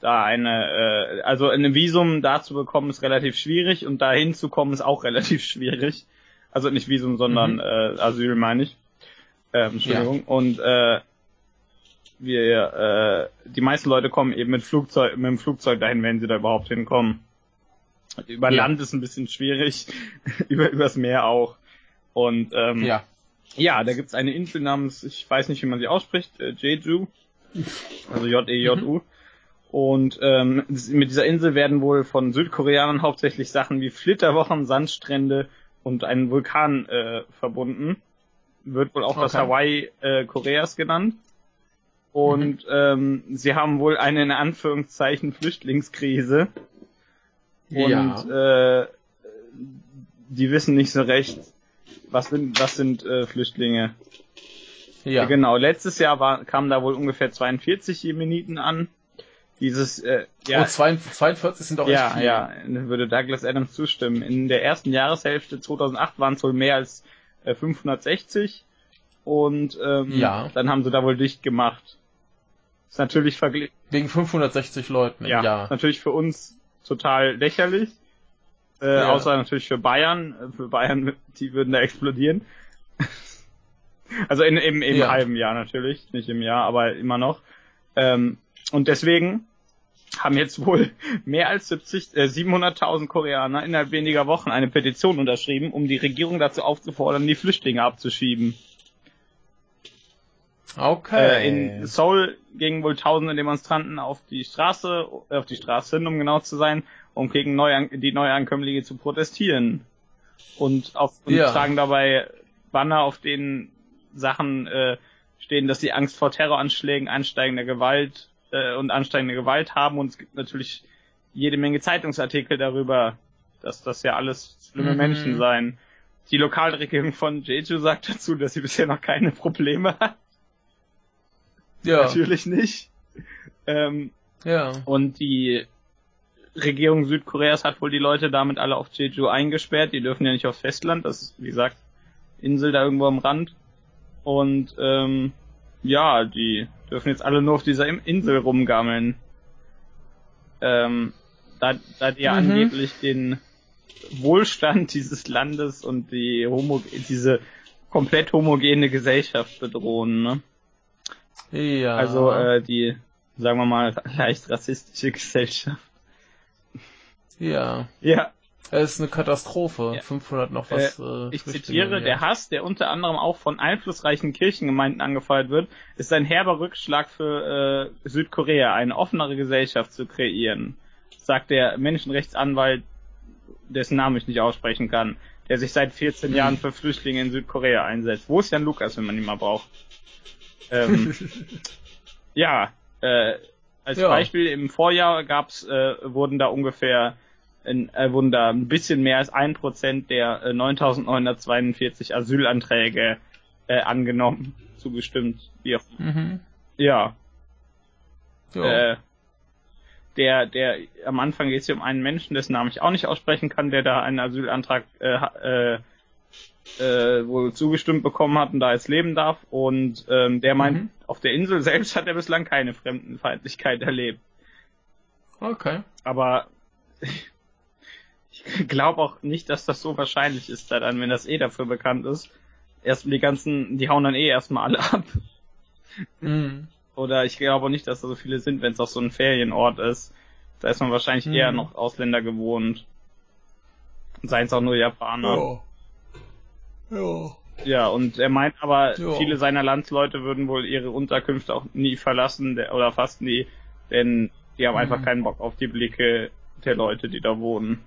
da eine, äh, also ein Visum da zu bekommen ist relativ schwierig und da hinzukommen ist auch relativ schwierig. Also nicht Visum, sondern Mhm. äh, Asyl meine ich. Ähm, Entschuldigung. Und äh, wir, äh, die meisten Leute kommen eben mit Flugzeug, mit dem Flugzeug dahin, wenn sie da überhaupt hinkommen. Über Ja. Land ist ein bisschen schwierig, über übers Meer auch. Und ähm, Ja. ja, da gibt's eine Insel namens, ich weiß nicht, wie man sie ausspricht, äh, Jeju, also J-E-J-U. Und ähm, mit dieser Insel werden wohl von Südkoreanern hauptsächlich Sachen wie Flitterwochen, Sandstrände und einen Vulkan äh, verbunden. Wird wohl auch das Okay. Hawaii äh, Koreas genannt. Und ähm, sie haben wohl eine in Anführungszeichen Flüchtlingskrise. Und ja. äh, die wissen nicht so recht, was sind, was sind äh, Flüchtlinge. Ja. Genau, letztes Jahr war, kamen da wohl ungefähr 42 Jemeniten an. Dieses, äh, ja, oh, 42 sind doch echt ja, viel. ja, würde Douglas Adams zustimmen. In der ersten Jahreshälfte 2008 waren es wohl mehr als äh, 560 und ähm, Ja. dann haben sie da wohl dicht gemacht. Ist natürlich verglichen. Wegen 560 Leuten im Ja, Jahr. ist natürlich für uns total lächerlich. Äh, Ja. Außer natürlich für Bayern. Äh, Für Bayern, die würden da explodieren. Also in, im, im Ja. halben Jahr natürlich, nicht im Jahr, aber immer noch. Ähm, und deswegen haben jetzt wohl mehr als 70, äh, 700.000 Koreaner innerhalb weniger Wochen eine Petition unterschrieben, um die Regierung dazu aufzufordern, die Flüchtlinge abzuschieben. Okay. Äh, in Seoul gingen wohl tausende Demonstranten auf die Straße, äh, auf die Straße hin, um genau zu sein, um gegen Neuan die Neuankömmlinge zu protestieren. Und, auf, und Ja. tragen dabei Banner, auf denen Sachen äh, stehen, dass sie Angst vor Terroranschlägen, ansteigender Gewalt äh, und ansteigende Gewalt haben. Und es gibt natürlich jede Menge Zeitungsartikel darüber, dass das ja alles schlimme Mhm. Menschen seien. Die Lokalregierung von Jeju sagt dazu, dass sie bisher noch keine Probleme hat. ja. Natürlich nicht. Ähm, Ja. und die Regierung Südkoreas hat wohl die Leute damit alle auf Jeju eingesperrt. Die dürfen ja nicht aufs Festland. Das ist, wie gesagt, Insel da irgendwo am Rand. Und ähm, ja, die dürfen jetzt alle nur auf dieser Insel rumgammeln. Ähm, da, da die ja Mhm. angeblich den Wohlstand dieses Landes und die Homo diese komplett homogene Gesellschaft bedrohen. Ne? Ja. Also äh, die, sagen wir mal, leicht rassistische Gesellschaft. ja. Ja, Es ist eine Katastrophe. Ja. 500 noch was. Äh, ich Flüchtlinge zitiere, im der. Hass, der unter anderem auch von einflussreichen Kirchengemeinden angefeuert wird, ist ein herber Rückschlag für äh, Südkorea, eine offenere Gesellschaft zu kreieren, sagt der Menschenrechtsanwalt, dessen Namen ich nicht aussprechen kann, der sich seit 14 Hm. Jahren für Flüchtlinge in Südkorea einsetzt. Wo ist Jan Lukas, wenn man ihn mal braucht? Ähm, ja, äh, als Ja. Beispiel im Vorjahr gab's, äh, wurden da ungefähr in, äh, wurden da ein bisschen mehr als ein Prozent der äh, 9.942 Asylanträge äh, angenommen, zugestimmt, wie auch Mhm. ja. Ja. Äh, der, der am Anfang geht es hier um einen Menschen, dessen Namen ich auch nicht aussprechen kann, der da einen Asylantrag äh, äh, äh, wohl zugestimmt bekommen hat und da jetzt leben darf. Und ähm, der meint, Mhm. auf der Insel selbst hat er bislang keine Fremdenfeindlichkeit erlebt. okay. Aber ich glaube auch nicht, dass das so wahrscheinlich ist, da dann, wenn das eh dafür bekannt ist. Erst die ganzen, die hauen dann eh erstmal alle ab. Mhm. Oder ich glaube auch nicht, dass da so viele sind, wenn es auch so ein Ferienort ist. Da ist man wahrscheinlich Mhm. eher noch Ausländer gewohnt. Seien es auch nur Japaner. Ja. Ja. Ja, und er meint aber, Ja. viele seiner Landsleute würden wohl ihre Unterkünfte auch nie verlassen, der, oder fast nie, denn die haben einfach Mhm. keinen Bock auf die Blicke der Leute, die da wohnen.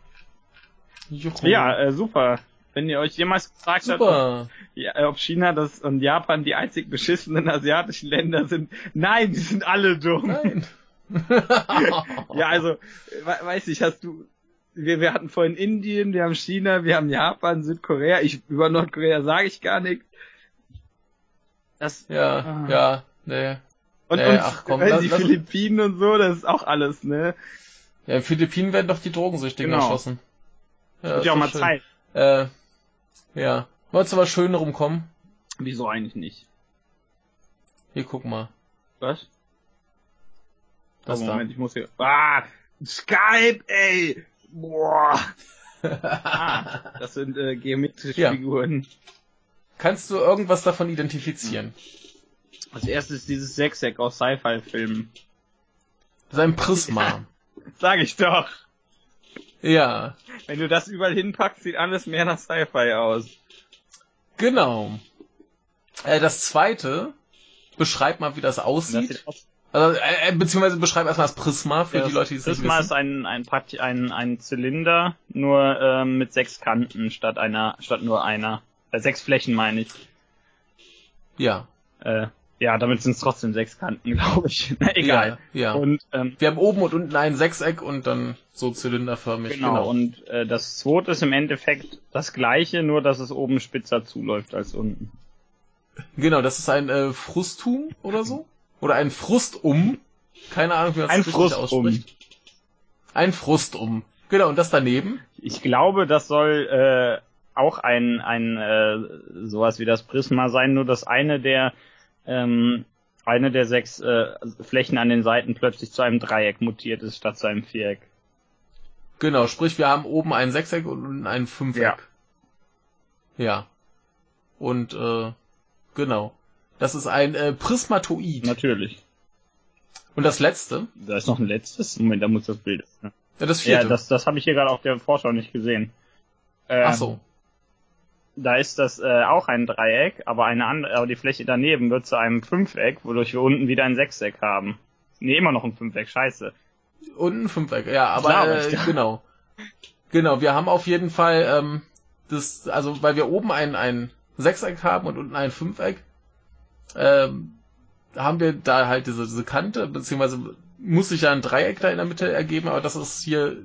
Juhu. Ja, äh, super. Wenn ihr euch jemals gefragt habt, ob, Super. ja, äh, ob China das und Japan die einzig beschissenen asiatischen Länder sind, nein, die sind alle dumm. Nein. Ja, also, we weiß ich, hast du, wir, wir hatten vorhin Indien, wir haben China, wir haben Japan, Südkorea, ich, über Nordkorea sage ich gar nichts. Das, Ja, Ah. ja, nee. und, Nee, und ach komm, äh, die lass- Philippinen und so, das ist auch alles, ne? Ja, in Philippinen werden doch die Drogensüchtigen Genau. erschossen. Ja, Wird ja auch mal schön. Zeit. Äh, ja. Wolltest du was Schönerem kommen? Wieso eigentlich nicht? Hier, guck mal. Was? Das oh, Moment, da. ich muss hier. Ah! Skype, ey! Boah! ah, das sind äh, geometrische ja. Figuren. Kannst du irgendwas davon identifizieren? Als erstes dieses Sechseck aus Sci-Fi-Filmen. Sein Prisma. Sag ich doch. Ja. Wenn du das überall hinpackst, sieht alles mehr nach Sci-Fi aus. Genau. Äh, das zweite, beschreib mal, wie das aussieht. Das also, äh, äh, beziehungsweise beschreib erstmal das Prisma für ja, die Leute, die es nicht wissen. Prisma ist ein, ein, ein, ein Zylinder, nur ähm, mit sechs Kanten statt einer, statt nur einer. Äh, sechs Flächen meine ich. Ja. Äh, ja, damit sind es trotzdem sechs Kanten, glaube ich. Na, egal. Ja, ja. Und ähm, wir haben oben und unten ein Sechseck und dann so zylinderförmig. Genau, genau. und äh, das zweite ist im Endeffekt das gleiche, nur dass es oben spitzer zuläuft als unten. Genau, das ist ein äh, Frustum oder so? Oder ein Frustum. Keine Ahnung, wie man das richtig ausspricht. Ein Frustum. Genau, und das daneben? Ich glaube, das soll äh, auch ein, ein äh, sowas wie das Prisma sein, nur dass eine der ähm, eine der sechs äh, Flächen an den Seiten plötzlich zu einem Dreieck mutiert ist statt zu einem Viereck. Genau, sprich wir haben oben ein Sechseck und unten ein Fünfeck. Ja. Ja. Und äh, genau. Das ist ein äh, Prismatoid. Natürlich. Und das letzte? Da ist noch ein letztes. Moment, da muss das Bild. Ne? Ja, das vierte. Ja, das, das habe ich hier gerade auf der Vorschau nicht gesehen. Ähm, Ach so. Da ist das äh, auch ein Dreieck, aber eine andere, aber die Fläche daneben wird zu einem Fünfeck, wodurch wir unten wieder ein Sechseck haben. Nee, immer noch ein Fünfeck, scheiße. Unten ein Fünfeck, ja, aber äh, genau. Genau, wir haben auf jeden Fall ähm, das, also weil wir oben ein, ein Sechseck haben und unten ein Fünfeck, ähm, haben wir da halt diese, diese Kante, beziehungsweise muss sich ja ein Dreieck da in der Mitte ergeben, aber das ist hier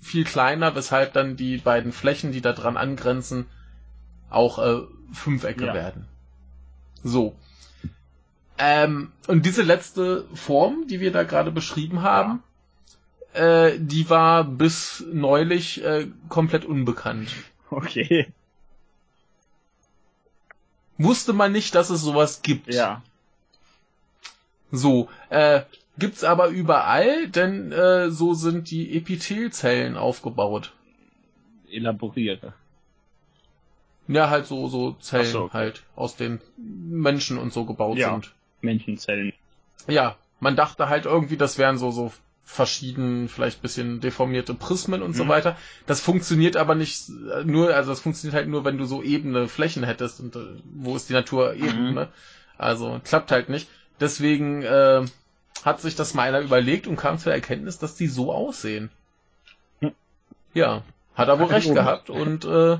viel kleiner, weshalb dann die beiden Flächen, die da dran angrenzen, auch äh, Fünfecke ja. werden. So. Ähm, und diese letzte Form, die wir da gerade beschrieben haben, ja. äh, die war bis neulich äh, komplett unbekannt. Okay wusste man nicht, dass es sowas gibt. Ja. So, äh, gibt's aber überall, denn äh, so sind die Epithelzellen aufgebaut. Elaboriere. Ja, halt so, so Zellen so, okay. halt, aus den Menschen und so gebaut ja, sind. Menschenzellen. Ja, man dachte halt irgendwie, das wären so, so verschieden, vielleicht bisschen deformierte Prismen und mhm. so weiter. Das funktioniert aber nicht nur, also das funktioniert halt nur, wenn du so ebene Flächen hättest und äh, wo ist die Natur eben, mhm. ne? Also klappt halt nicht. Deswegen äh, hat sich das mal einer überlegt und kam zur Erkenntnis, dass die so aussehen. Mhm. Ja, hat er wohl recht gehabt und äh,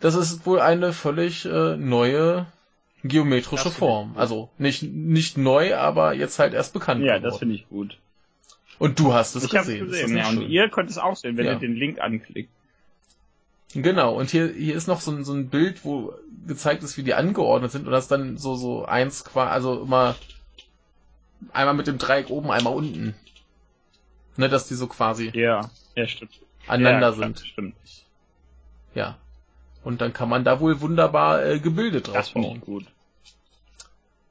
das ist wohl eine völlig äh, neue geometrische Form. Also nicht nicht neu, aber jetzt halt erst bekannt. Ja, geworden. das finde ich gut. Und du hast es ich gesehen. Hab's gesehen ja, und ihr könnt es auch sehen, wenn ja. ihr den Link anklickt. Genau, und hier, hier ist noch so ein, so ein Bild, wo gezeigt ist, wie die angeordnet sind und das dann so, so eins quasi, also immer einmal mit dem Dreieck oben, einmal unten. Ne, dass die so quasi ja, ja, stimmt. aneinander ja, sind. Stimmt. Ja. Und dann kann man da wohl wunderbar äh, Gebilde drauf das bauen. gut.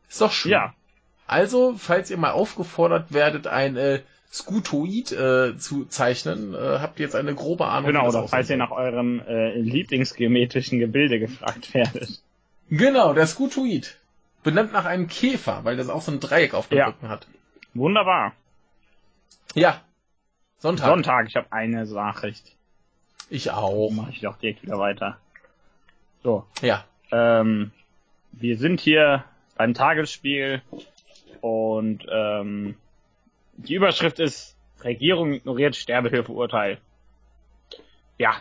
Ist doch schön. Ja. Also, falls ihr mal aufgefordert werdet, ein äh, Scutoid äh, zu zeichnen, äh, habt ihr jetzt eine grobe Ahnung. Genau, oder falls ihr nach eurem äh, Lieblingsgeometrischen Gebilde gefragt werdet. Genau, der Scutoid. Benannt nach einem Käfer, weil das auch so ein Dreieck auf dem ja. Rücken hat. Wunderbar. Ja. Sonntag. Sonntag, ich habe eine Nachricht. Ich auch. Mach ich doch direkt wieder weiter. So. Ja. Ähm, wir sind hier beim Tagesspiel und ähm, die Überschrift ist Regierung ignoriert Sterbehilfeurteil. Ja,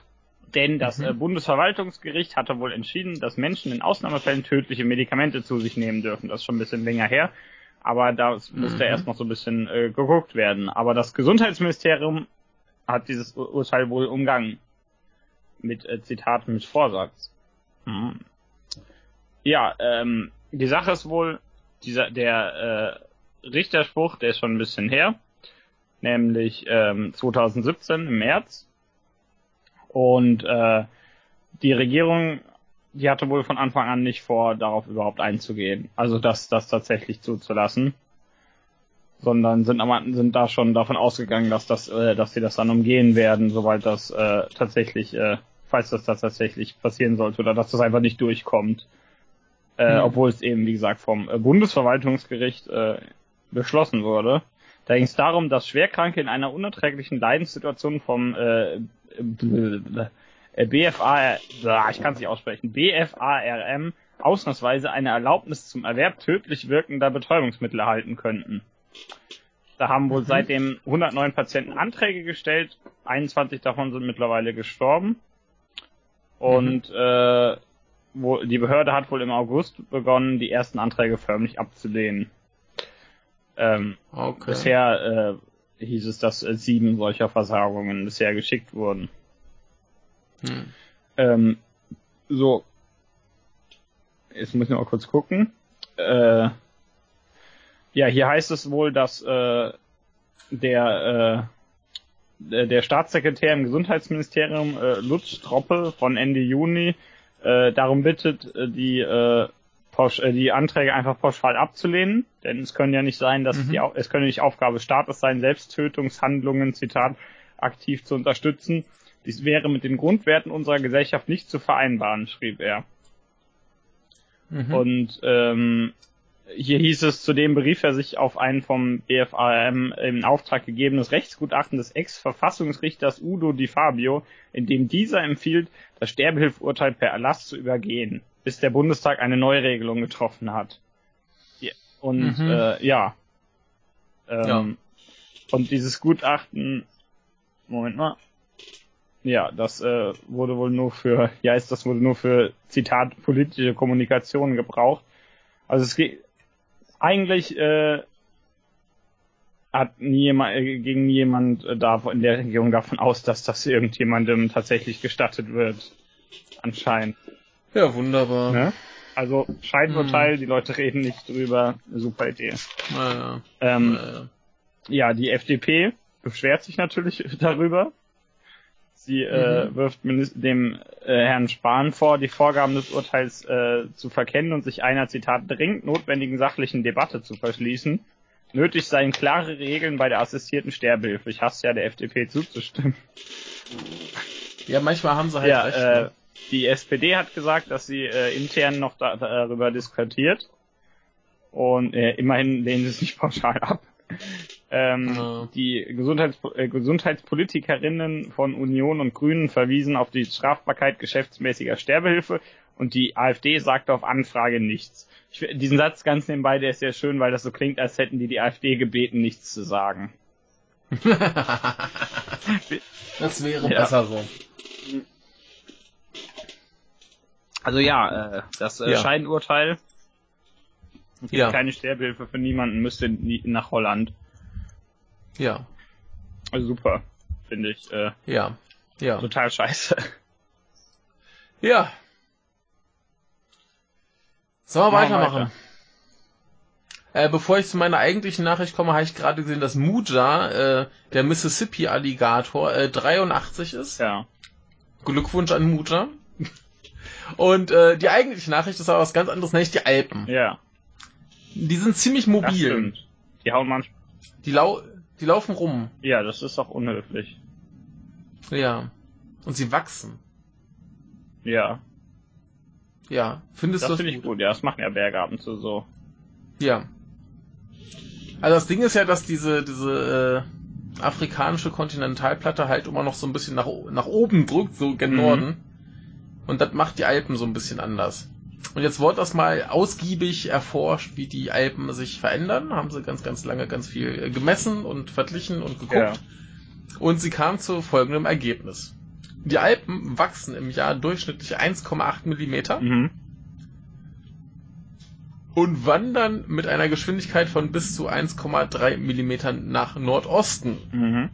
denn das mhm. äh, Bundesverwaltungsgericht hatte wohl entschieden, dass Menschen in Ausnahmefällen tödliche Medikamente zu sich nehmen dürfen. Das ist schon ein bisschen länger her, aber da mhm. musste erst noch so ein bisschen äh, geguckt werden. Aber das Gesundheitsministerium hat dieses Urteil wohl umgangen. Mit äh, Zitat mit Vorsatz. Mhm. Ja, ähm, die Sache ist wohl, dieser der äh, Richterspruch, der ist schon ein bisschen her, nämlich ähm, 2017 im März. Und äh, die Regierung, die hatte wohl von Anfang an nicht vor, darauf überhaupt einzugehen. Also das, das tatsächlich zuzulassen. sondern sind, sind da schon davon ausgegangen, dass das, äh, dass sie das dann umgehen werden, sobald das äh, tatsächlich, äh, falls das da tatsächlich passieren sollte oder dass das einfach nicht durchkommt. Äh, mhm. Obwohl es eben, wie gesagt, vom äh, Bundesverwaltungsgericht äh, beschlossen wurde. Da ging es darum, dass Schwerkranke in einer unerträglichen Leidenssituation vom äh, BFA, ich kann es nicht aussprechen, BFARM ausnahmsweise eine Erlaubnis zum Erwerb tödlich wirkender Betäubungsmittel erhalten könnten. Da haben wohl mhm. seitdem 109 Patienten Anträge gestellt, 21 davon sind mittlerweile gestorben. Und mhm. äh, wo, die Behörde hat wohl im August begonnen, die ersten Anträge förmlich abzulehnen. Ähm, okay. Bisher äh, hieß es, dass äh, sieben solcher Versagungen bisher geschickt wurden. Hm. Ähm, so, jetzt muss ich noch mal kurz gucken. Äh, ja, hier heißt es wohl, dass äh, der äh, der Staatssekretär im Gesundheitsministerium äh, Lutz Stroppe von Ende Juni äh, darum bittet, äh, die äh, äh, die Anträge einfach pauschal abzulehnen, denn es können ja nicht sein, dass mhm. die, es können nicht Aufgabe des Staates sein, Selbsttötungshandlungen, Zitat, aktiv zu unterstützen. Dies wäre mit den Grundwerten unserer Gesellschaft nicht zu vereinbaren, schrieb er. Mhm. Und ähm, hier hieß es, zudem berief er sich auf ein vom BFAM in Auftrag gegebenes Rechtsgutachten des Ex-Verfassungsrichters Udo Di Fabio, in dem dieser empfiehlt, das Sterbehilfurteil per Erlass zu übergehen, bis der Bundestag eine Neuregelung getroffen hat. Und mhm. äh, ja. Ähm, ja. Und dieses Gutachten, Moment mal. Ja, das äh, wurde wohl nur für, ja, ist das wurde nur für Zitat politische Kommunikation gebraucht. Also es geht eigentlich äh, hat äh, ging niemand äh, da in der Regierung davon aus, dass das irgendjemandem tatsächlich gestattet wird. Anscheinend. Ja, wunderbar. Ne? Also Scheinurteil, hm. die Leute reden nicht drüber. Super Idee. Naja. Ähm, naja. Ja, die FDP beschwert sich natürlich darüber. Sie äh, mhm. wirft dem äh, Herrn Spahn vor, die Vorgaben des Urteils äh, zu verkennen und sich einer, Zitat, dringend notwendigen sachlichen Debatte zu verschließen. Nötig seien klare Regeln bei der assistierten Sterbehilfe. Ich hasse ja der FDP zuzustimmen. Ja, manchmal haben sie halt ja, recht. Äh, ne? Die SPD hat gesagt, dass sie äh, intern noch da, darüber diskutiert. Und äh, immerhin lehnen sie es nicht pauschal ab. Ähm, ja. Die Gesundheits äh, Gesundheitspolitikerinnen von Union und Grünen verwiesen auf die Strafbarkeit geschäftsmäßiger Sterbehilfe und die AfD sagte auf Anfrage nichts. Ich, diesen Satz ganz nebenbei, der ist sehr schön, weil das so klingt, als hätten die die AfD gebeten, nichts zu sagen. das wäre ja. besser so. Also ja, äh, das äh, ja. Scheinurteil ja. keine Sterbehilfe für niemanden, müsste nach Holland. Ja. Also super, finde ich. Äh, ja. Ja. Total scheiße. Ja. Sollen wir weitermachen? Weiter. Äh, bevor ich zu meiner eigentlichen Nachricht komme, habe ich gerade gesehen, dass Muja, äh, der Mississippi-Alligator, äh, 83 ist. Ja. Glückwunsch an Muja. Und äh, die eigentliche Nachricht ist aber was ganz anderes, nämlich die Alpen. Ja. Die sind ziemlich mobil. Das. Die hauen manchmal. Die, lau die laufen rum. Ja, das ist auch unhöflich. Ja. Und sie wachsen. Ja. Ja. Findest das du das finde ich gut? Ja, das machen ja Berge ab und zu so. Ja. Also das Ding ist ja, dass diese, diese äh, afrikanische Kontinentalplatte halt immer noch so ein bisschen nach, nach oben drückt, so gen mhm. Norden. Und das macht die Alpen so ein bisschen anders. Und jetzt wurde das mal ausgiebig erforscht, wie die Alpen sich verändern. Haben sie ganz, ganz lange ganz viel äh, gemessen und verglichen und geguckt. Ja. Und sie kam zu folgendem Ergebnis. Die Alpen wachsen im Jahr durchschnittlich 1,8 Millimeter. Mhm. Und wandern mit einer Geschwindigkeit von bis zu 1,3 Millimetern nach Nordosten. Mhm.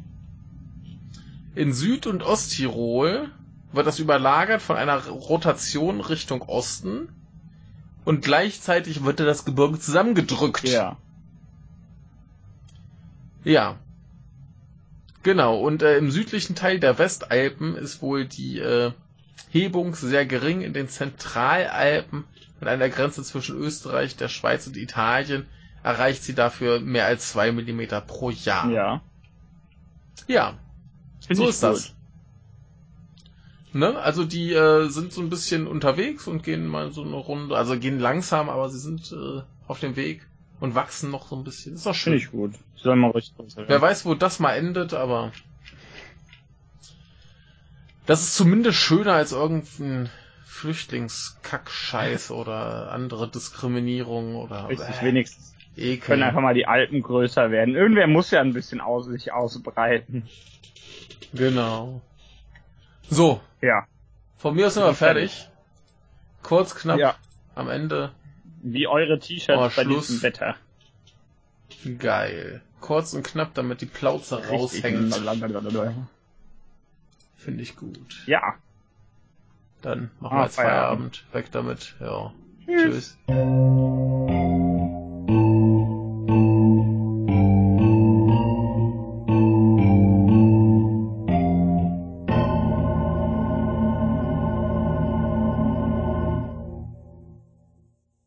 In Süd- und Osttirol wird das überlagert von einer Rotation Richtung Osten und gleichzeitig wird das Gebirge zusammengedrückt. Ja. Ja. Genau, und äh, im südlichen Teil der Westalpen ist wohl die äh, Hebung sehr gering. In den Zentralalpen mit einer Grenze zwischen Österreich, der Schweiz und Italien erreicht sie dafür mehr als zwei Millimeter pro Jahr. Ja. Ja, Find so ist gut. das. Ne? Also die äh, sind so ein bisschen unterwegs und gehen mal so eine Runde, also gehen langsam, aber sie sind äh, auf dem Weg und wachsen noch so ein bisschen. Ist doch schön. Finde ich gut. Soll mal ruhig größer Wer weiß, wo das mal endet, aber das ist zumindest schöner als irgendein Flüchtlingskackscheiß oder andere Diskriminierung oder Richtig, äh, wenigstens Ekel. können einfach mal die Alpen größer werden. Irgendwer muss ja ein bisschen aus sich ausbreiten. Genau. So, Ja. von mir aus sind wir sind fertig. Kurz, knapp, Ja. am Ende. Wie eure T-Shirts Oh, bei Schluss. diesem Wetter. Geil. Kurz und knapp, damit die Plauze raushängt. Richtig. Finde ich gut. Ja. Dann machen Ah, wir jetzt Feierabend. Feierabend. Weg damit. Ja. Tschüss. Tschüss.